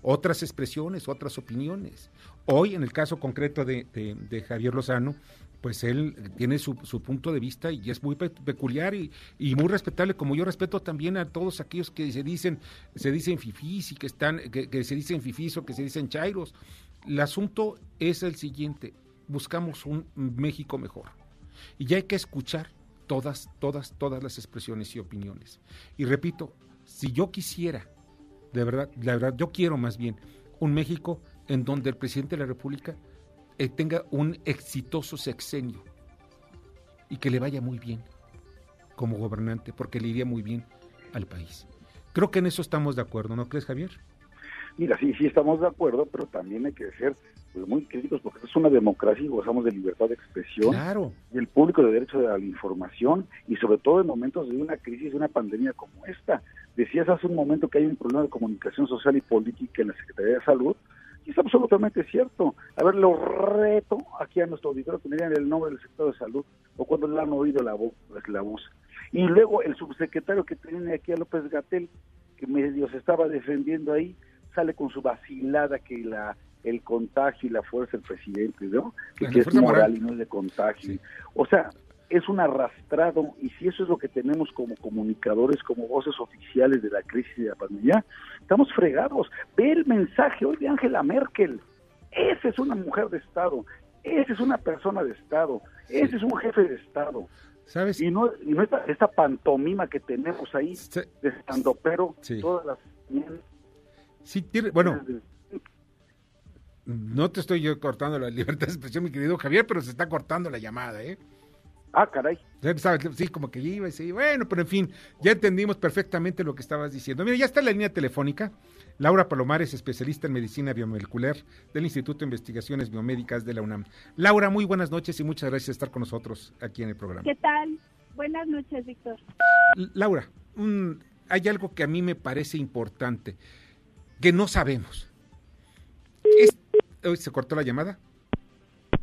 otras expresiones, otras opiniones. Hoy, en el caso concreto de, de, de Javier Lozano, pues él tiene su, su, punto de vista y es muy pe peculiar y, y, muy respetable, como yo respeto también a todos aquellos que se dicen, se dicen fifís y que están, que, que se dicen fifís o que se dicen chairos. El asunto es el siguiente, buscamos un México mejor. Y hay que escuchar todas, todas, todas las expresiones y opiniones. Y repito, si yo quisiera, de verdad, la verdad, yo quiero más bien un México en donde el presidente de la República tenga un exitoso sexenio y que le vaya muy bien como gobernante, porque le iría muy bien al país. Creo que en eso estamos de acuerdo, ¿no crees, Javier? Mira, sí, sí estamos de acuerdo, pero también hay que ser pues, muy críticos porque es una democracia y gozamos de libertad de expresión. Claro. Y el público de derecho a la información y sobre todo en momentos de una crisis, de una pandemia como esta. Decías hace un momento que hay un problema de comunicación social y política en la Secretaría de Salud. Y es absolutamente cierto. A ver, lo reto aquí a nuestro auditorio que me digan el nombre del sector de salud o cuando le han oído la voz, la voz. Y luego el subsecretario que tiene aquí a López Gatel, que medio se estaba defendiendo ahí, sale con su vacilada que la el contagio y la fuerza del presidente, ¿no? Que, que es moral, moral, y no es de contagio. Sí. O sea, es un arrastrado y si eso es lo que tenemos como comunicadores, como voces oficiales de la crisis de la pandemia, estamos fregados. Ve el mensaje hoy de Angela Merkel. Esa es una mujer de Estado, esa es una persona de Estado, ese es un jefe de Estado. ¿Sabes? Y no, y no esta, esta, pantomima que tenemos ahí de estando pero sí. todas las Sí, tiene, bueno, no te estoy yo cortando la libertad de expresión, mi querido Javier, pero se está cortando la llamada, ¿eh? Ah, caray. Sí, como que iba y sí, bueno, pero en fin, ya entendimos perfectamente lo que estabas diciendo. Mira, ya está la línea telefónica. Laura Palomares, especialista en medicina biomolecular del Instituto de Investigaciones Biomédicas de la UNAM. Laura, muy buenas noches y muchas gracias por estar con nosotros aquí en el programa. ¿Qué tal? Buenas noches, Víctor. Laura, un, hay algo que a mí me parece importante, que no sabemos. Es, ¿Se cortó la llamada?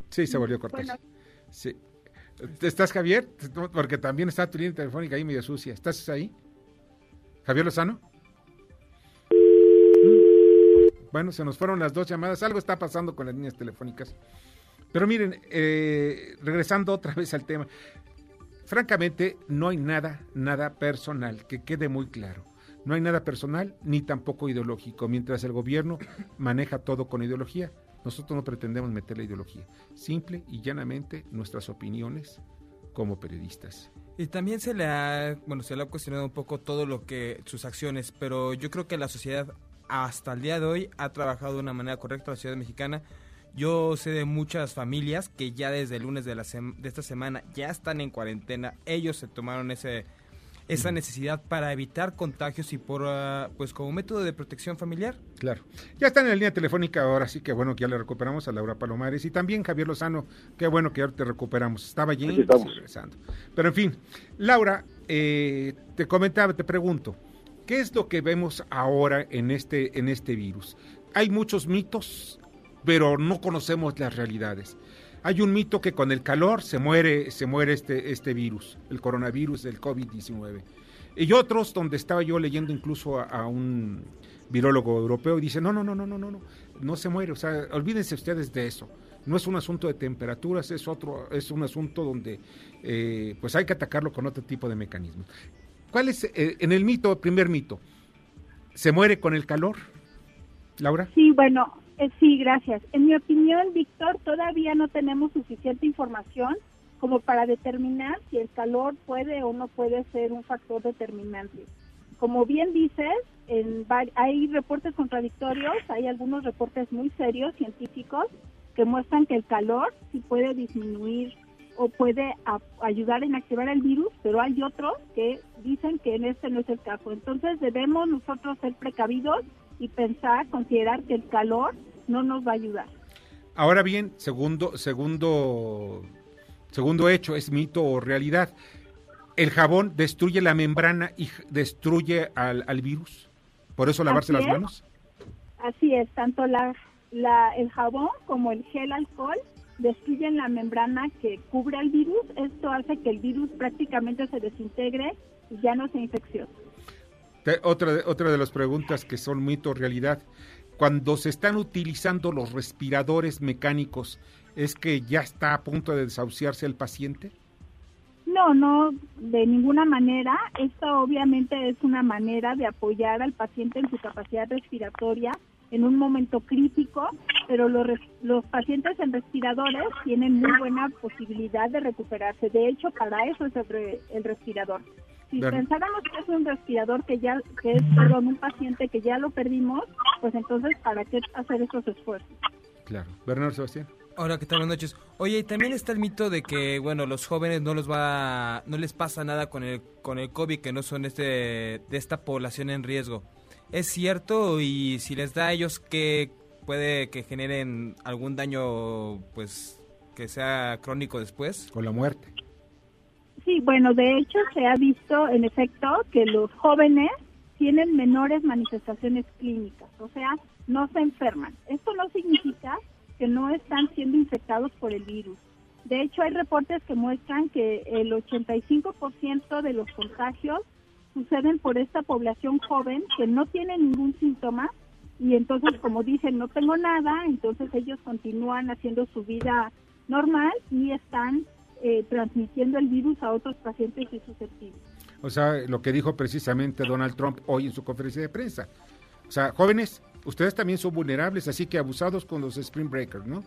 Sí, se volvió a cortar. Bueno. Sí. ¿Estás, Javier? Porque también está tu línea telefónica ahí medio sucia. ¿Estás ahí? ¿Javier Lozano? Bueno, se nos fueron las dos llamadas. Algo está pasando con las líneas telefónicas. Pero miren, eh, regresando otra vez al tema. Francamente, no hay nada, nada personal, que quede muy claro. No hay nada personal ni tampoco ideológico. Mientras el gobierno maneja todo con ideología, nosotros no pretendemos meter la ideología, simple y llanamente nuestras opiniones como periodistas. Y también se le ha, bueno, se le ha cuestionado un poco todo lo que sus acciones, pero yo creo que la sociedad hasta el día de hoy ha trabajado de una manera correcta la ciudad mexicana. Yo sé de muchas familias que ya desde el lunes de, la de esta semana ya están en cuarentena. Ellos se tomaron ese esa necesidad para evitar contagios y por, ah, pues como método de protección familiar. Claro. Ya está en la línea telefónica ahora, sí que bueno que ya le recuperamos a Laura Palomares y también Javier Lozano, qué bueno que ahora te recuperamos. Estaba allí regresando. Pero en fin, Laura, eh, te comentaba, te pregunto, ¿qué es lo que vemos ahora en este, en este virus? Hay muchos mitos, pero no conocemos las realidades. Hay un mito que con el calor se muere, se muere este, este virus, el coronavirus del COVID-19. Y otros donde estaba yo leyendo incluso a, un virólogo europeo y dice, no, no, no, no, no, no, no, no se muere, o sea, olvídense ustedes de eso. No es un asunto de temperaturas, es otro, es un asunto donde eh, pues hay que atacarlo con otro tipo de mecanismos. ¿Cuál es eh, en el mito, primer mito? ¿Se muere con el calor? Laura? Sí, bueno, eh, sí, gracias. En mi opinión, Víctor, todavía no tenemos suficiente información como para determinar si el calor puede o no puede ser un factor determinante. Como bien dices, en hay reportes contradictorios, hay algunos reportes muy serios, científicos, que muestran que el calor sí puede disminuir o puede ayudar en activar el virus, pero hay otros que dicen que en este no es el caso. Entonces debemos nosotros ser precavidos y pensar, considerar que el calor no nos va a ayudar. Ahora bien, segundo, segundo, segundo hecho, es mito o realidad. El jabón destruye la membrana y destruye al, al virus. Por eso lavarse Así las es. manos. Así es, tanto la, la- el jabón como el gel alcohol destruyen la membrana que cubre al virus. Esto hace que el virus prácticamente se desintegre y ya no sea infeccioso. Te- Otra de, otra de las preguntas que son mito realidad. Cuando se están utilizando los respiradores mecánicos, ¿es que ya está a punto de desahuciarse el paciente? No, no, de ninguna manera. Esto obviamente es una manera de apoyar al paciente en su capacidad respiratoria en un momento crítico, pero los, los pacientes en respiradores tienen muy buena posibilidad de recuperarse. De hecho, para eso es el, re- el respirador. Si pensáramos que es un respirador que ya, que es, perdón, un paciente que ya lo perdimos, pues entonces, ¿para qué hacer estos esfuerzos? Claro. Bernardo Sebastián. Hola, ¿qué tal? Buenas noches. Oye, y también está el mito de que, bueno, los jóvenes no los va, no les pasa nada con el con el COVID, que no son este de esta población en riesgo. ¿Es cierto? Y si les da a ellos que puede que generen algún daño, pues, que sea crónico después. Con la muerte. Sí, bueno, de hecho se ha visto en efecto que los jóvenes tienen menores manifestaciones clínicas, o sea, no se enferman. Esto no significa que no están siendo infectados por el virus. De hecho, hay reportes que muestran que el 85% de los contagios suceden por esta población joven que no tiene ningún síntoma y entonces, como dicen, no tengo nada, entonces ellos continúan haciendo su vida normal y están eh, transmitiendo el virus a otros pacientes y susceptibles. O sea, lo que dijo precisamente Donald Trump hoy en su conferencia de prensa. O sea, jóvenes, ustedes también son vulnerables, así que abusados con los Spring Breakers, ¿no?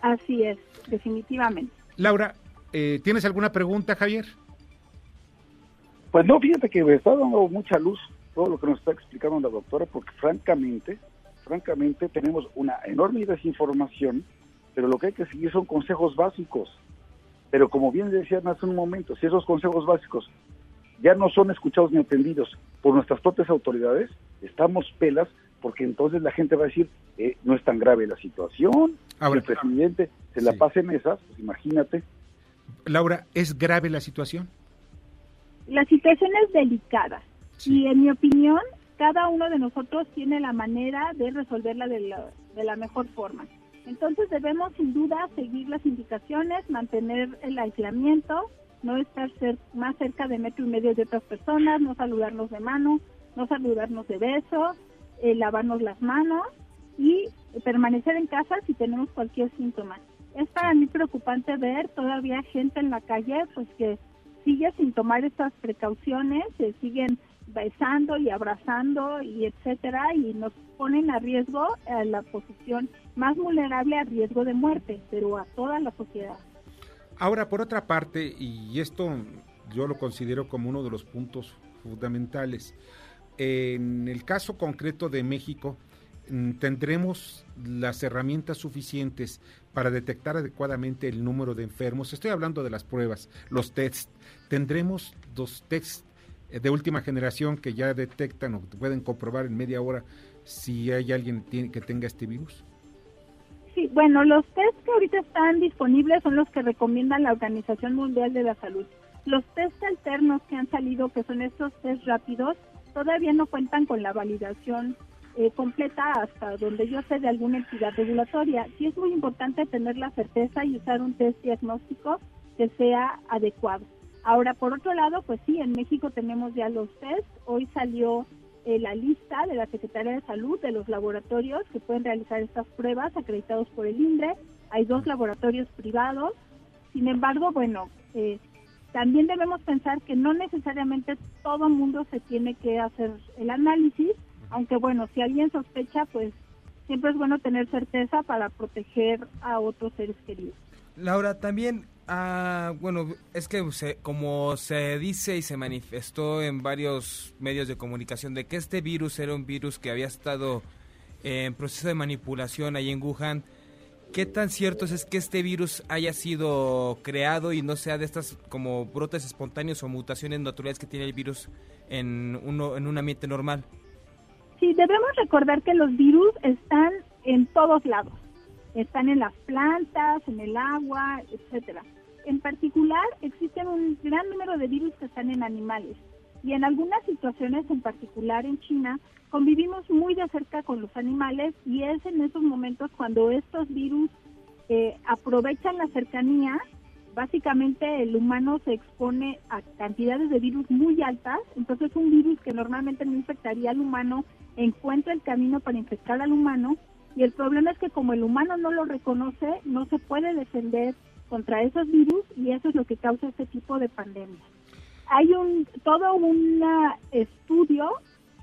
Así es, definitivamente. Laura, eh, ¿tienes alguna pregunta, Javier? Pues no, fíjate que me está dando mucha luz todo lo que nos está explicando la doctora, porque francamente, francamente tenemos una enorme desinformación, pero lo que hay que seguir son consejos básicos. Pero como bien decían hace un momento, si esos consejos básicos ya no son escuchados ni atendidos por nuestras propias autoridades, estamos pelas, porque entonces la gente va a decir, eh, no es tan grave la situación, Ahora, el presidente se la sí. pasa en esas, pues imagínate. Laura, ¿es grave la situación? La situación es delicada Y en mi opinión, cada uno de nosotros tiene la manera de resolverla de la, de la mejor forma. Entonces debemos sin duda seguir las indicaciones, mantener el aislamiento, no estar cer- más cerca de metro y medio de otras personas, no saludarnos de mano, no saludarnos de beso, eh, lavarnos las manos y permanecer en casa si tenemos cualquier síntoma. Es para mí preocupante ver todavía gente en la calle pues que sigue sin tomar estas precauciones, se siguen besando y abrazando y etcétera y nos ponen a riesgo a la posición más vulnerable a riesgo de muerte, pero a toda la sociedad. Ahora, por otra parte, y esto yo lo considero como uno de los puntos fundamentales, en el caso concreto de México, mm, tendremos las herramientas suficientes para detectar adecuadamente el número de enfermos. Estoy hablando de las pruebas, los tests. Tendremos los tests de última generación que ya detectan o pueden comprobar en media hora si hay alguien que tenga este virus? Sí, bueno, los test que ahorita están disponibles son los que recomienda la Organización Mundial de la Salud. Los test alternos que han salido, que son estos test rápidos, todavía no cuentan con la validación eh, completa hasta donde yo sé de alguna entidad regulatoria. Sí es muy importante tener la certeza y usar un test diagnóstico que sea adecuado. Ahora, por otro lado, pues sí, en México tenemos ya los test. Hoy salió eh, la lista de la Secretaría de Salud de los laboratorios que pueden realizar estas pruebas acreditados por el INDRE. Hay dos laboratorios privados. Sin embargo, bueno, eh, también debemos pensar que no necesariamente todo mundo se tiene que hacer el análisis, aunque bueno, si alguien sospecha, pues siempre es bueno tener certeza para proteger a otros seres queridos. Laura, también, ah, bueno, es que se- como se dice y se manifestó en varios medios de comunicación de que este virus era un virus que había estado en proceso de manipulación ahí en Wuhan, ¿qué tan cierto es que este virus haya sido creado y no sea de estas como brotes espontáneos o mutaciones naturales que tiene el virus en, uno, en un ambiente normal? Sí, debemos recordar que los virus están en todos lados. Están en las plantas, en el agua, etcétera. En particular, existen un gran número de virus que están en animales. Y en algunas situaciones, en particular en China, convivimos muy de cerca con los animales y es en esos momentos cuando estos virus eh, aprovechan la cercanía. Básicamente el humano se expone a cantidades de virus muy altas, entonces un virus que normalmente no infectaría al humano encuentra el camino para infectar al humano y el problema es que como el humano no lo reconoce, no se puede defender contra esos virus y eso es lo que causa este tipo de pandemia. Hay un todo un estudio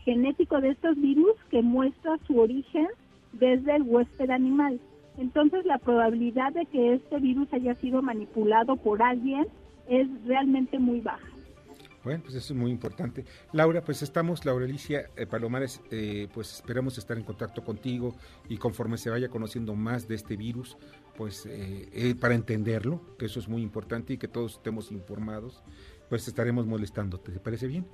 genético de estos virus que muestra su origen desde el huésped animal. Entonces la probabilidad de que este virus haya sido manipulado por alguien es realmente muy baja. Bueno, pues eso es muy importante. Laura, pues estamos, Laura Alicia eh, Palomares, eh, pues esperamos estar en contacto contigo y conforme se vaya conociendo más de este virus, pues eh, eh, para entenderlo, que eso es muy importante y que todos estemos informados, pues estaremos molestándote. ¿Te parece bien?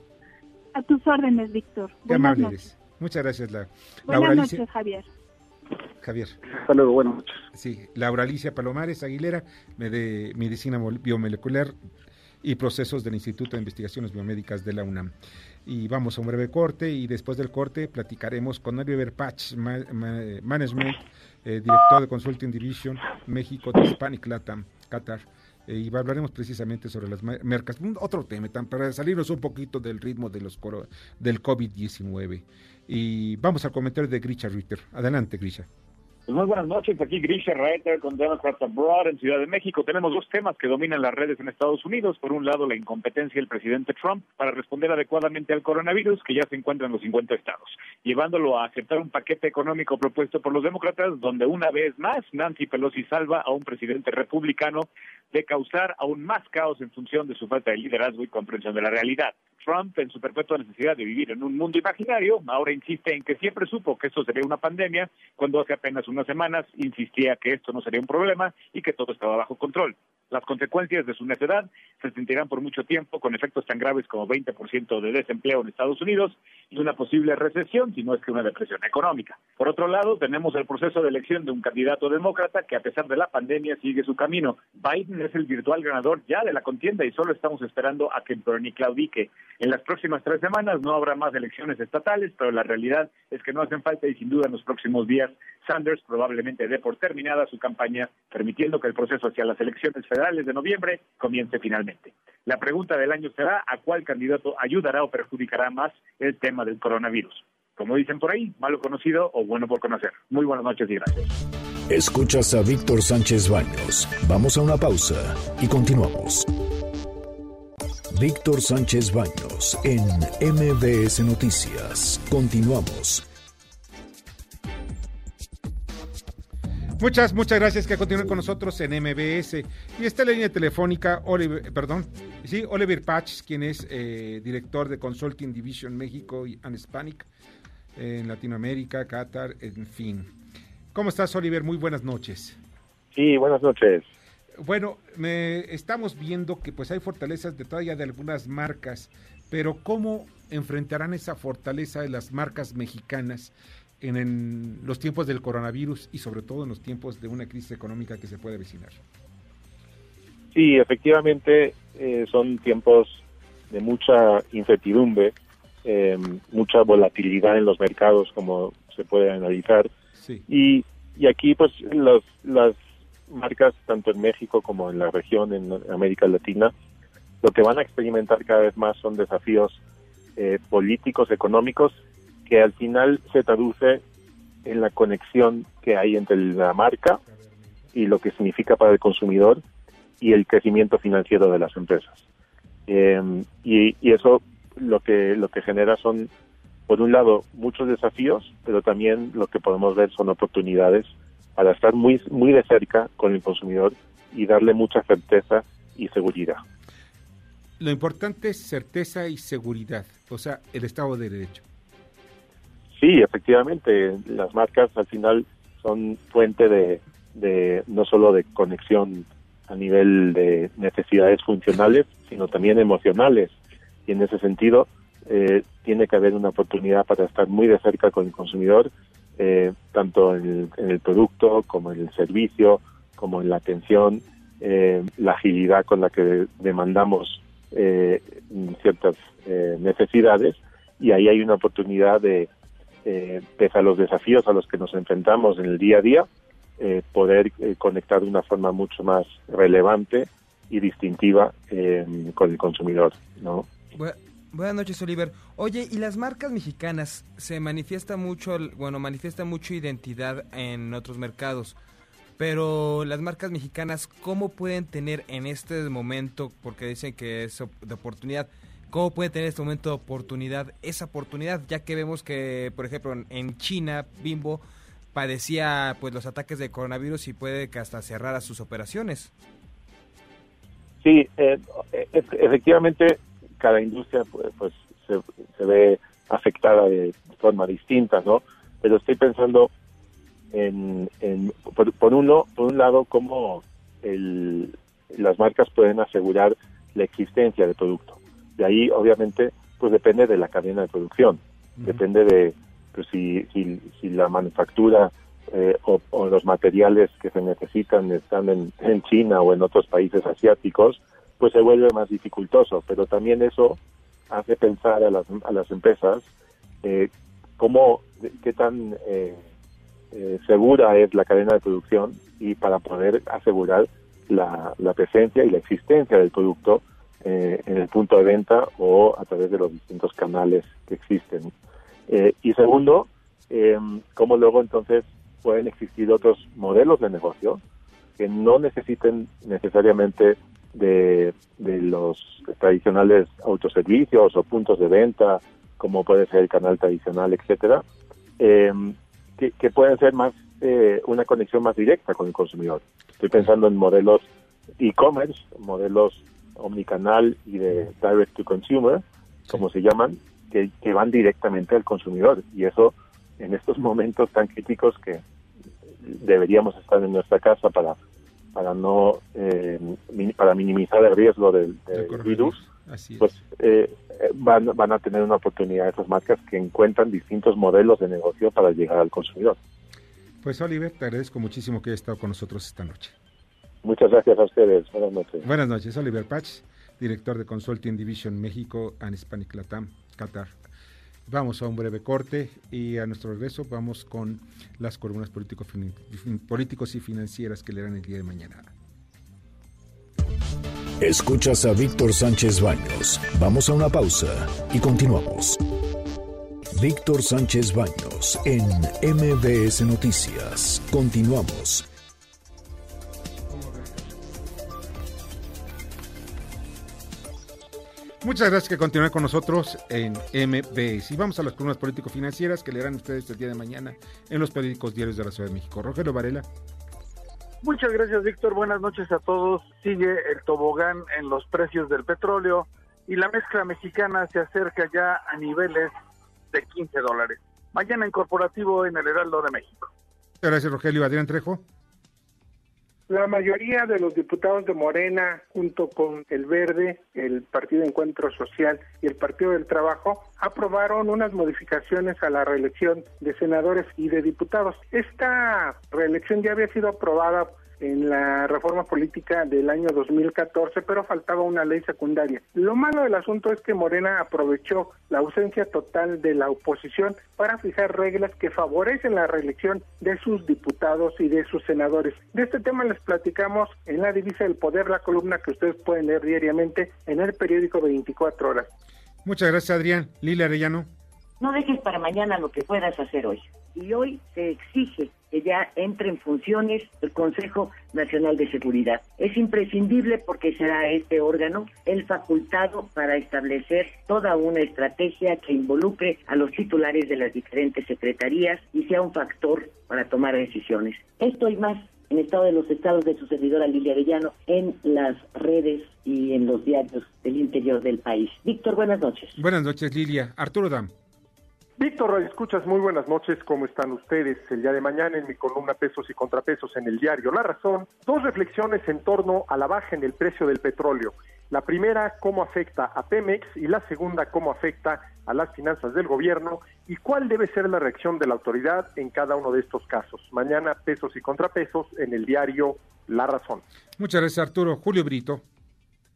A tus órdenes, Víctor. Qué Buenas amable noches. eres. Muchas gracias, la, Buenas Laura noches, Alicia. Javier. Javier. Hasta luego, buenas noches. Sí, Laura Alicia Palomares Aguilera, me de Medicina Mol- Biomolecular y Procesos del Instituto de Investigaciones Biomédicas de la UNAM. Y vamos a un breve corte y después del corte platicaremos con Oliver Patch, ma- ma- Management, eh, director de Consulting Division México de Hispanic Latam, Qatar. eh, y hablaremos precisamente sobre las mercas, otro tema, para salirnos un poquito del ritmo de los coro- del COVID-19. Y vamos al comentario de Grisha Ritter. Adelante, Grisha. Pues muy buenas noches, aquí Grisha Reiter con Democrats Abroad en Ciudad de México. Tenemos dos temas que dominan las redes en Estados Unidos. Por un lado, la incompetencia del presidente Trump para responder adecuadamente al coronavirus, que ya se encuentra en los 50 estados, llevándolo a aceptar un paquete económico propuesto por los demócratas, donde una vez más Nancy Pelosi salva a un presidente republicano de causar aún más caos en función de su falta de liderazgo y comprensión de la realidad. Trump, en su perpetua necesidad de vivir en un mundo imaginario, ahora insiste en que siempre supo que esto sería una pandemia, cuando hace apenas unas semanas insistía que esto no sería un problema y que todo estaba bajo control. Las consecuencias de su necedad se sentirán por mucho tiempo con efectos tan graves como 20% de desempleo en Estados Unidos y una posible recesión, si no es que una depresión económica. Por otro lado, tenemos el proceso de elección de un candidato demócrata que a pesar de la pandemia sigue su camino. Biden es el virtual ganador ya de la contienda y solo estamos esperando a que Bernie claudique. En las próximas tres semanas no habrá más elecciones estatales, pero la realidad es que no hacen falta y sin duda en los próximos días Sanders probablemente dé por terminada su campaña, permitiendo que el proceso hacia las elecciones federales de noviembre comience finalmente. La pregunta del año será a cuál candidato ayudará o perjudicará más el tema del coronavirus. Como dicen por ahí, malo conocido o bueno por conocer. Muy buenas noches y gracias. Escuchas a Víctor Sánchez Baños. Vamos a una pausa y continuamos. Víctor Sánchez Baños en MBS Noticias. Continuamos. Muchas, muchas gracias que continúen con nosotros en MBS. Y esta línea telefónica, Oliver, perdón, sí, Oliver Patch, quien es eh, director de Consulting Division México y and Hispanic en Latinoamérica, Qatar, en fin. ¿Cómo estás, Oliver? Muy buenas noches. Sí, buenas noches. Bueno, me, estamos viendo que pues hay fortalezas de todavía de algunas marcas, pero ¿cómo enfrentarán esa fortaleza de las marcas mexicanas en, en los tiempos del coronavirus y sobre todo en los tiempos de una crisis económica que se puede avecinar? Sí, efectivamente eh, son tiempos de mucha incertidumbre, eh, mucha volatilidad en los mercados, como se puede analizar. Sí. Y, y aquí, pues, los, las marcas, tanto en México como en la región, en América Latina, lo que van a experimentar cada vez más son desafíos eh, políticos, económicos, que al final se traduce en la conexión que hay entre la marca y lo que significa para el consumidor y el crecimiento financiero de las empresas. Eh, y, y eso lo que lo que genera son por un lado muchos desafíos, pero también lo que podemos ver son oportunidades para estar muy muy de cerca con el consumidor y darle mucha certeza y seguridad. Lo importante es certeza y seguridad, o sea, el Estado de Derecho. Sí, efectivamente, las marcas al final son fuente de, de no solo de conexión a nivel de necesidades funcionales, sino también emocionales. Y en ese sentido, eh, tiene que haber una oportunidad para estar muy de cerca con el consumidor, eh, tanto en el, producto como en el servicio, como en la atención, eh, la agilidad con la que demandamos eh, ciertas eh, necesidades. Y ahí hay una oportunidad de, eh, pese a los desafíos a los que nos enfrentamos en el día a día, eh, poder eh, conectar de una forma mucho más relevante y distintiva eh, con el consumidor, ¿no? Bu- Buenas noches, Oliver. Oye, ¿y las marcas mexicanas se manifiesta mucho, bueno, manifiesta mucho identidad en otros mercados? Pero las marcas mexicanas, ¿cómo pueden tener en este momento, porque dicen que es de oportunidad, cómo pueden tener en este momento oportunidad, esa oportunidad, ya que vemos que, por ejemplo, en- China, Bimbo padecía pues los ataques de coronavirus y puede que hasta cerrara sus operaciones? Sí, eh, efectivamente, cada industria pues, pues, se, se ve afectada de forma distinta, ¿no? Pero estoy pensando en, en por, por, uno, por un lado, cómo el, las marcas pueden asegurar la existencia del producto. De ahí, obviamente, pues depende de la cadena de producción, depende de pues, si, si, si la manufactura eh, o, o, los materiales que se necesitan están en, en, China o en otros países asiáticos, pues se vuelve más dificultoso. Pero también eso hace pensar a las, a las empresas eh, cómo, qué tan eh, eh, segura es la cadena de producción y para poder asegurar la, la presencia y la existencia del producto eh, en el punto de venta o a través de los distintos canales que existen. Eh, y segundo, eh, cómo luego entonces pueden existir otros modelos de negocio que no necesiten necesariamente de, los tradicionales autoservicios o puntos de venta, como puede ser el canal tradicional, etcétera, eh, que, que, pueden ser más eh, una conexión más directa con el consumidor. Estoy pensando en modelos e-commerce, modelos omnicanal y de direct to consumer, como se llaman, que, que, van directamente al consumidor. Y eso, en estos momentos tan críticos que deberíamos estar en nuestra casa para para no eh, para minimizar el riesgo del, del virus, pues eh, van, van a tener una oportunidad esas marcas que encuentran distintos modelos de negocio para llegar al consumidor. Pues Oliver, te agradezco muchísimo que hayas estado con nosotros esta noche. Muchas gracias a ustedes. Buenas noches. Buenas noches, Oliver Patch, director de Consulting Division México and Hispanic Latam, Qatar. Vamos a un breve corte y a nuestro regreso vamos con las columnas político políticos y financieras que leerán el día de mañana. Escuchas a Víctor Sánchez Baños. Vamos a una pausa y continuamos. Víctor Sánchez Baños en MBS Noticias. Continuamos. Muchas gracias que continúen con nosotros en MBS. Y vamos a las columnas político-financieras que leerán ustedes el día de mañana en los periódicos diarios de la Ciudad de México. Rogelio Varela. Muchas gracias, Víctor. Buenas noches a todos. Sigue el tobogán en los precios del petróleo y la mezcla mexicana se acerca ya a niveles de 15 dólares. Mañana en corporativo en el Heraldo de México. Gracias, Rogelio. Adrián Trejo. La mayoría de los diputados de Morena, junto con el Verde, el Partido de Encuentro Social y el Partido del Trabajo, aprobaron unas modificaciones a la reelección de senadores y de diputados. Esta reelección ya había sido aprobada en la reforma política del año 2014, pero faltaba una ley secundaria. Lo malo del asunto es que Morena aprovechó la ausencia total de la oposición para fijar reglas que favorecen la reelección de sus diputados y de sus senadores. De este tema les platicamos en la divisa del poder, la columna que ustedes pueden leer diariamente en el periódico 24 horas. Muchas gracias, Adrián. Lila Arellano. No dejes para mañana lo que puedas hacer hoy. Y hoy se exige que ya entre en funciones el Consejo Nacional de Seguridad. Es imprescindible porque será este órgano el facultado para establecer toda una estrategia que involucre a los titulares de las diferentes secretarías y sea un factor para tomar decisiones. Esto y más en Estado de los Estados de su servidora Lilia Arellano en las redes y en los diarios del interior del país. Víctor, buenas noches. Buenas noches, Lilia. Arturo Dam. Víctor, escuchas, muy buenas noches, ¿cómo están ustedes? El día de mañana en mi columna Pesos y Contrapesos en el diario La Razón, dos reflexiones en torno a la baja en el precio del petróleo. La primera, cómo afecta a Pemex y la segunda, cómo afecta a las finanzas del gobierno y cuál debe ser la reacción de la autoridad en cada uno de estos casos. Mañana, Pesos y Contrapesos en el diario La Razón. Muchas gracias, Arturo. Julio Brito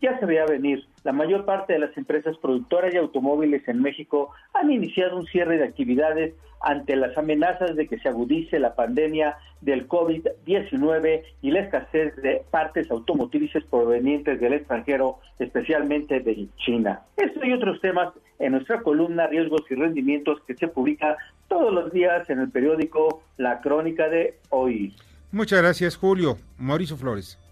ya se veía venir. La mayor parte de las empresas productoras y automóviles en México han iniciado un cierre de actividades ante las amenazas de que se agudice la pandemia del COVID-19 y la escasez de partes automotrices provenientes del extranjero, especialmente de China. Esto y otros temas en nuestra columna Riesgos y Rendimientos que se publica todos los días en el periódico La Crónica de Hoy. Muchas gracias, Julio. Mauricio Flores.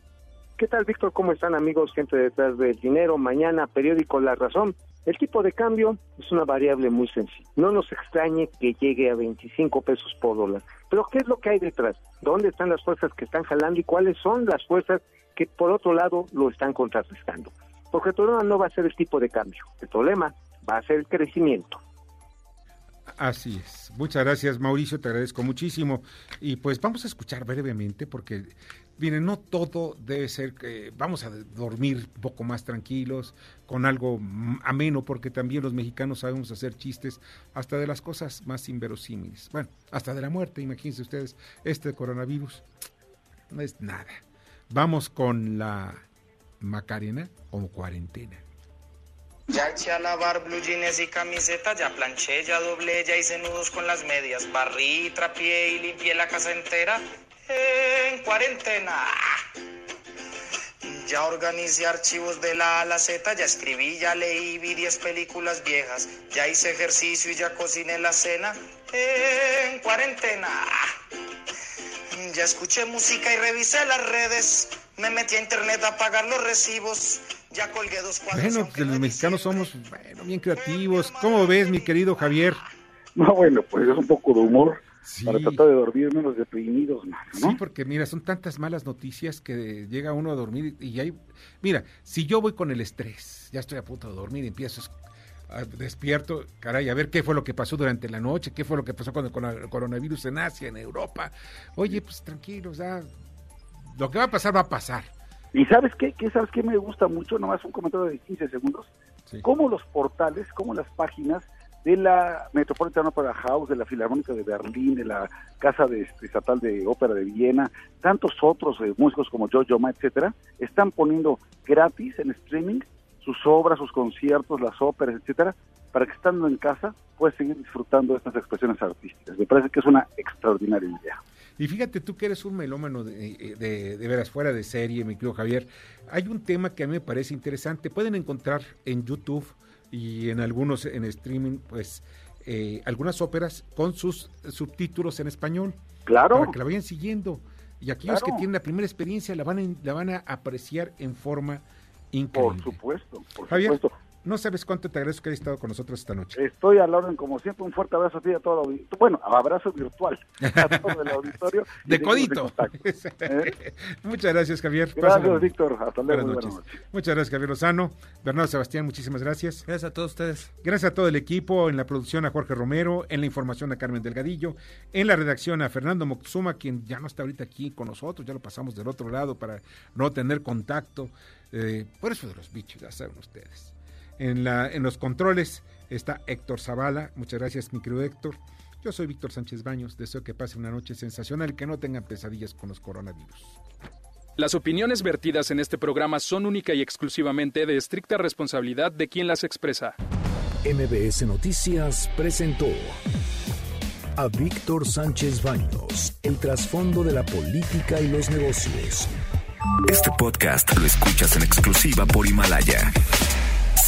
¿Qué tal, Víctor? ¿Cómo están, amigos? Gente detrás del dinero. Mañana, periódico La Razón. El tipo de cambio es una variable muy sencilla. No nos extrañe que llegue a 25 pesos por dólar. Pero ¿qué es lo que hay detrás? ¿Dónde están las fuerzas que están jalando y cuáles son las fuerzas que por otro lado lo están contrarrestando? Porque el problema no va a ser el tipo de cambio. El problema va a ser el crecimiento. Así es. Muchas gracias, Mauricio, te agradezco muchísimo. Y pues vamos a escuchar brevemente, porque Miren, no todo debe ser que vamos a dormir un poco más tranquilos, con algo ameno, porque también los mexicanos sabemos hacer chistes hasta de las cosas más inverosímiles. Bueno, hasta de la muerte, imagínense ustedes, este coronavirus no es nada. Vamos con la Macarena o cuarentena. Ya eché a lavar blue jeans y camiseta, ya planché, ya doblé, ya hice nudos con las medias, barrí, trapié y limpié la casa entera en cuarentena. Ya organicé archivos de la A la Z, ya escribí, ya leí, vi 10 películas viejas, ya hice ejercicio y ya cociné la cena en cuarentena. Ya escuché música y revisé las redes, me metí a internet a pagar los recibos, ya colgué dos cuadros. Bueno, que los mexicanos somos bueno, bien creativos. ¿Cómo ves, mi querido Javier? No, bueno, pues es un poco de humor para tratar de dormir menos deprimidos, ¿no? Sí, porque mira, son tantas malas noticias que llega uno a dormir y hay... Mira, si yo voy con el estrés, ya estoy a punto de dormir, empiezo a, despierto, caray, a ver qué fue lo que pasó durante la noche, qué fue lo que pasó con el, con el coronavirus en Asia, en Europa. Oye, pues tranquilos, ya, lo que va a pasar va a pasar. ¿Y sabes qué? ¿Qué sabes qué me gusta mucho? Nomás un comentario de 15 segundos. Cómo los portales, cómo las páginas de la Metropolitan Opera House, de la Filarmónica de Berlín, de la Casa de, este, Estatal de Ópera de Viena, tantos otros eh, músicos como Jojo Ma, etcétera, están poniendo gratis en streaming sus obras, sus conciertos, las óperas, etcétera, para que estando en casa puedas seguir disfrutando de estas expresiones artísticas. Me parece que es una extraordinaria idea. Y fíjate tú que eres un melómano de, eh, de, de, veras fuera de serie, mi querido Javier. Hay un tema que a mí me parece interesante. Pueden encontrar en YouTube y en algunos en streaming, pues eh, algunas óperas con sus subtítulos en español. Claro. Para que la vayan siguiendo. Y aquellos que tienen la primera experiencia la van a, la van a apreciar en forma increíble. Por supuesto, por supuesto. No sabes cuánto te agradezco que hayas estado con nosotros esta noche. Estoy a la orden, como siempre, un fuerte abrazo a ti y a todo el auditorio. Bueno, abrazo virtual a todo el auditorio. De codito. ¿Eh? Muchas gracias, Javier. Gracias. Víctor. Hasta luego. Buenas noches. buenas noches. Muchas gracias, Javier Lozano. Bernardo Sebastián, muchísimas gracias. Gracias a todos ustedes. Gracias a todo el equipo, en la producción a Jorge Romero, en la información a Carmen Delgadillo, en la redacción a Fernando Moctezuma, quien ya no está ahorita aquí con nosotros, ya lo pasamos del otro lado para no tener contacto. eh, por eso de los bichos, ya saben ustedes. En, la, en los controles está Héctor Zavala. Muchas gracias, mi querido Héctor. Yo soy Víctor Sánchez Baños. Deseo que pase una noche sensacional y que no tengan pesadillas con los coronavirus. Las opiniones vertidas en este programa son única y exclusivamente de estricta responsabilidad de quien las expresa. MBS Noticias presentó a Víctor Sánchez Baños, el trasfondo de la política y los negocios. Este podcast lo escuchas en exclusiva por Himalaya.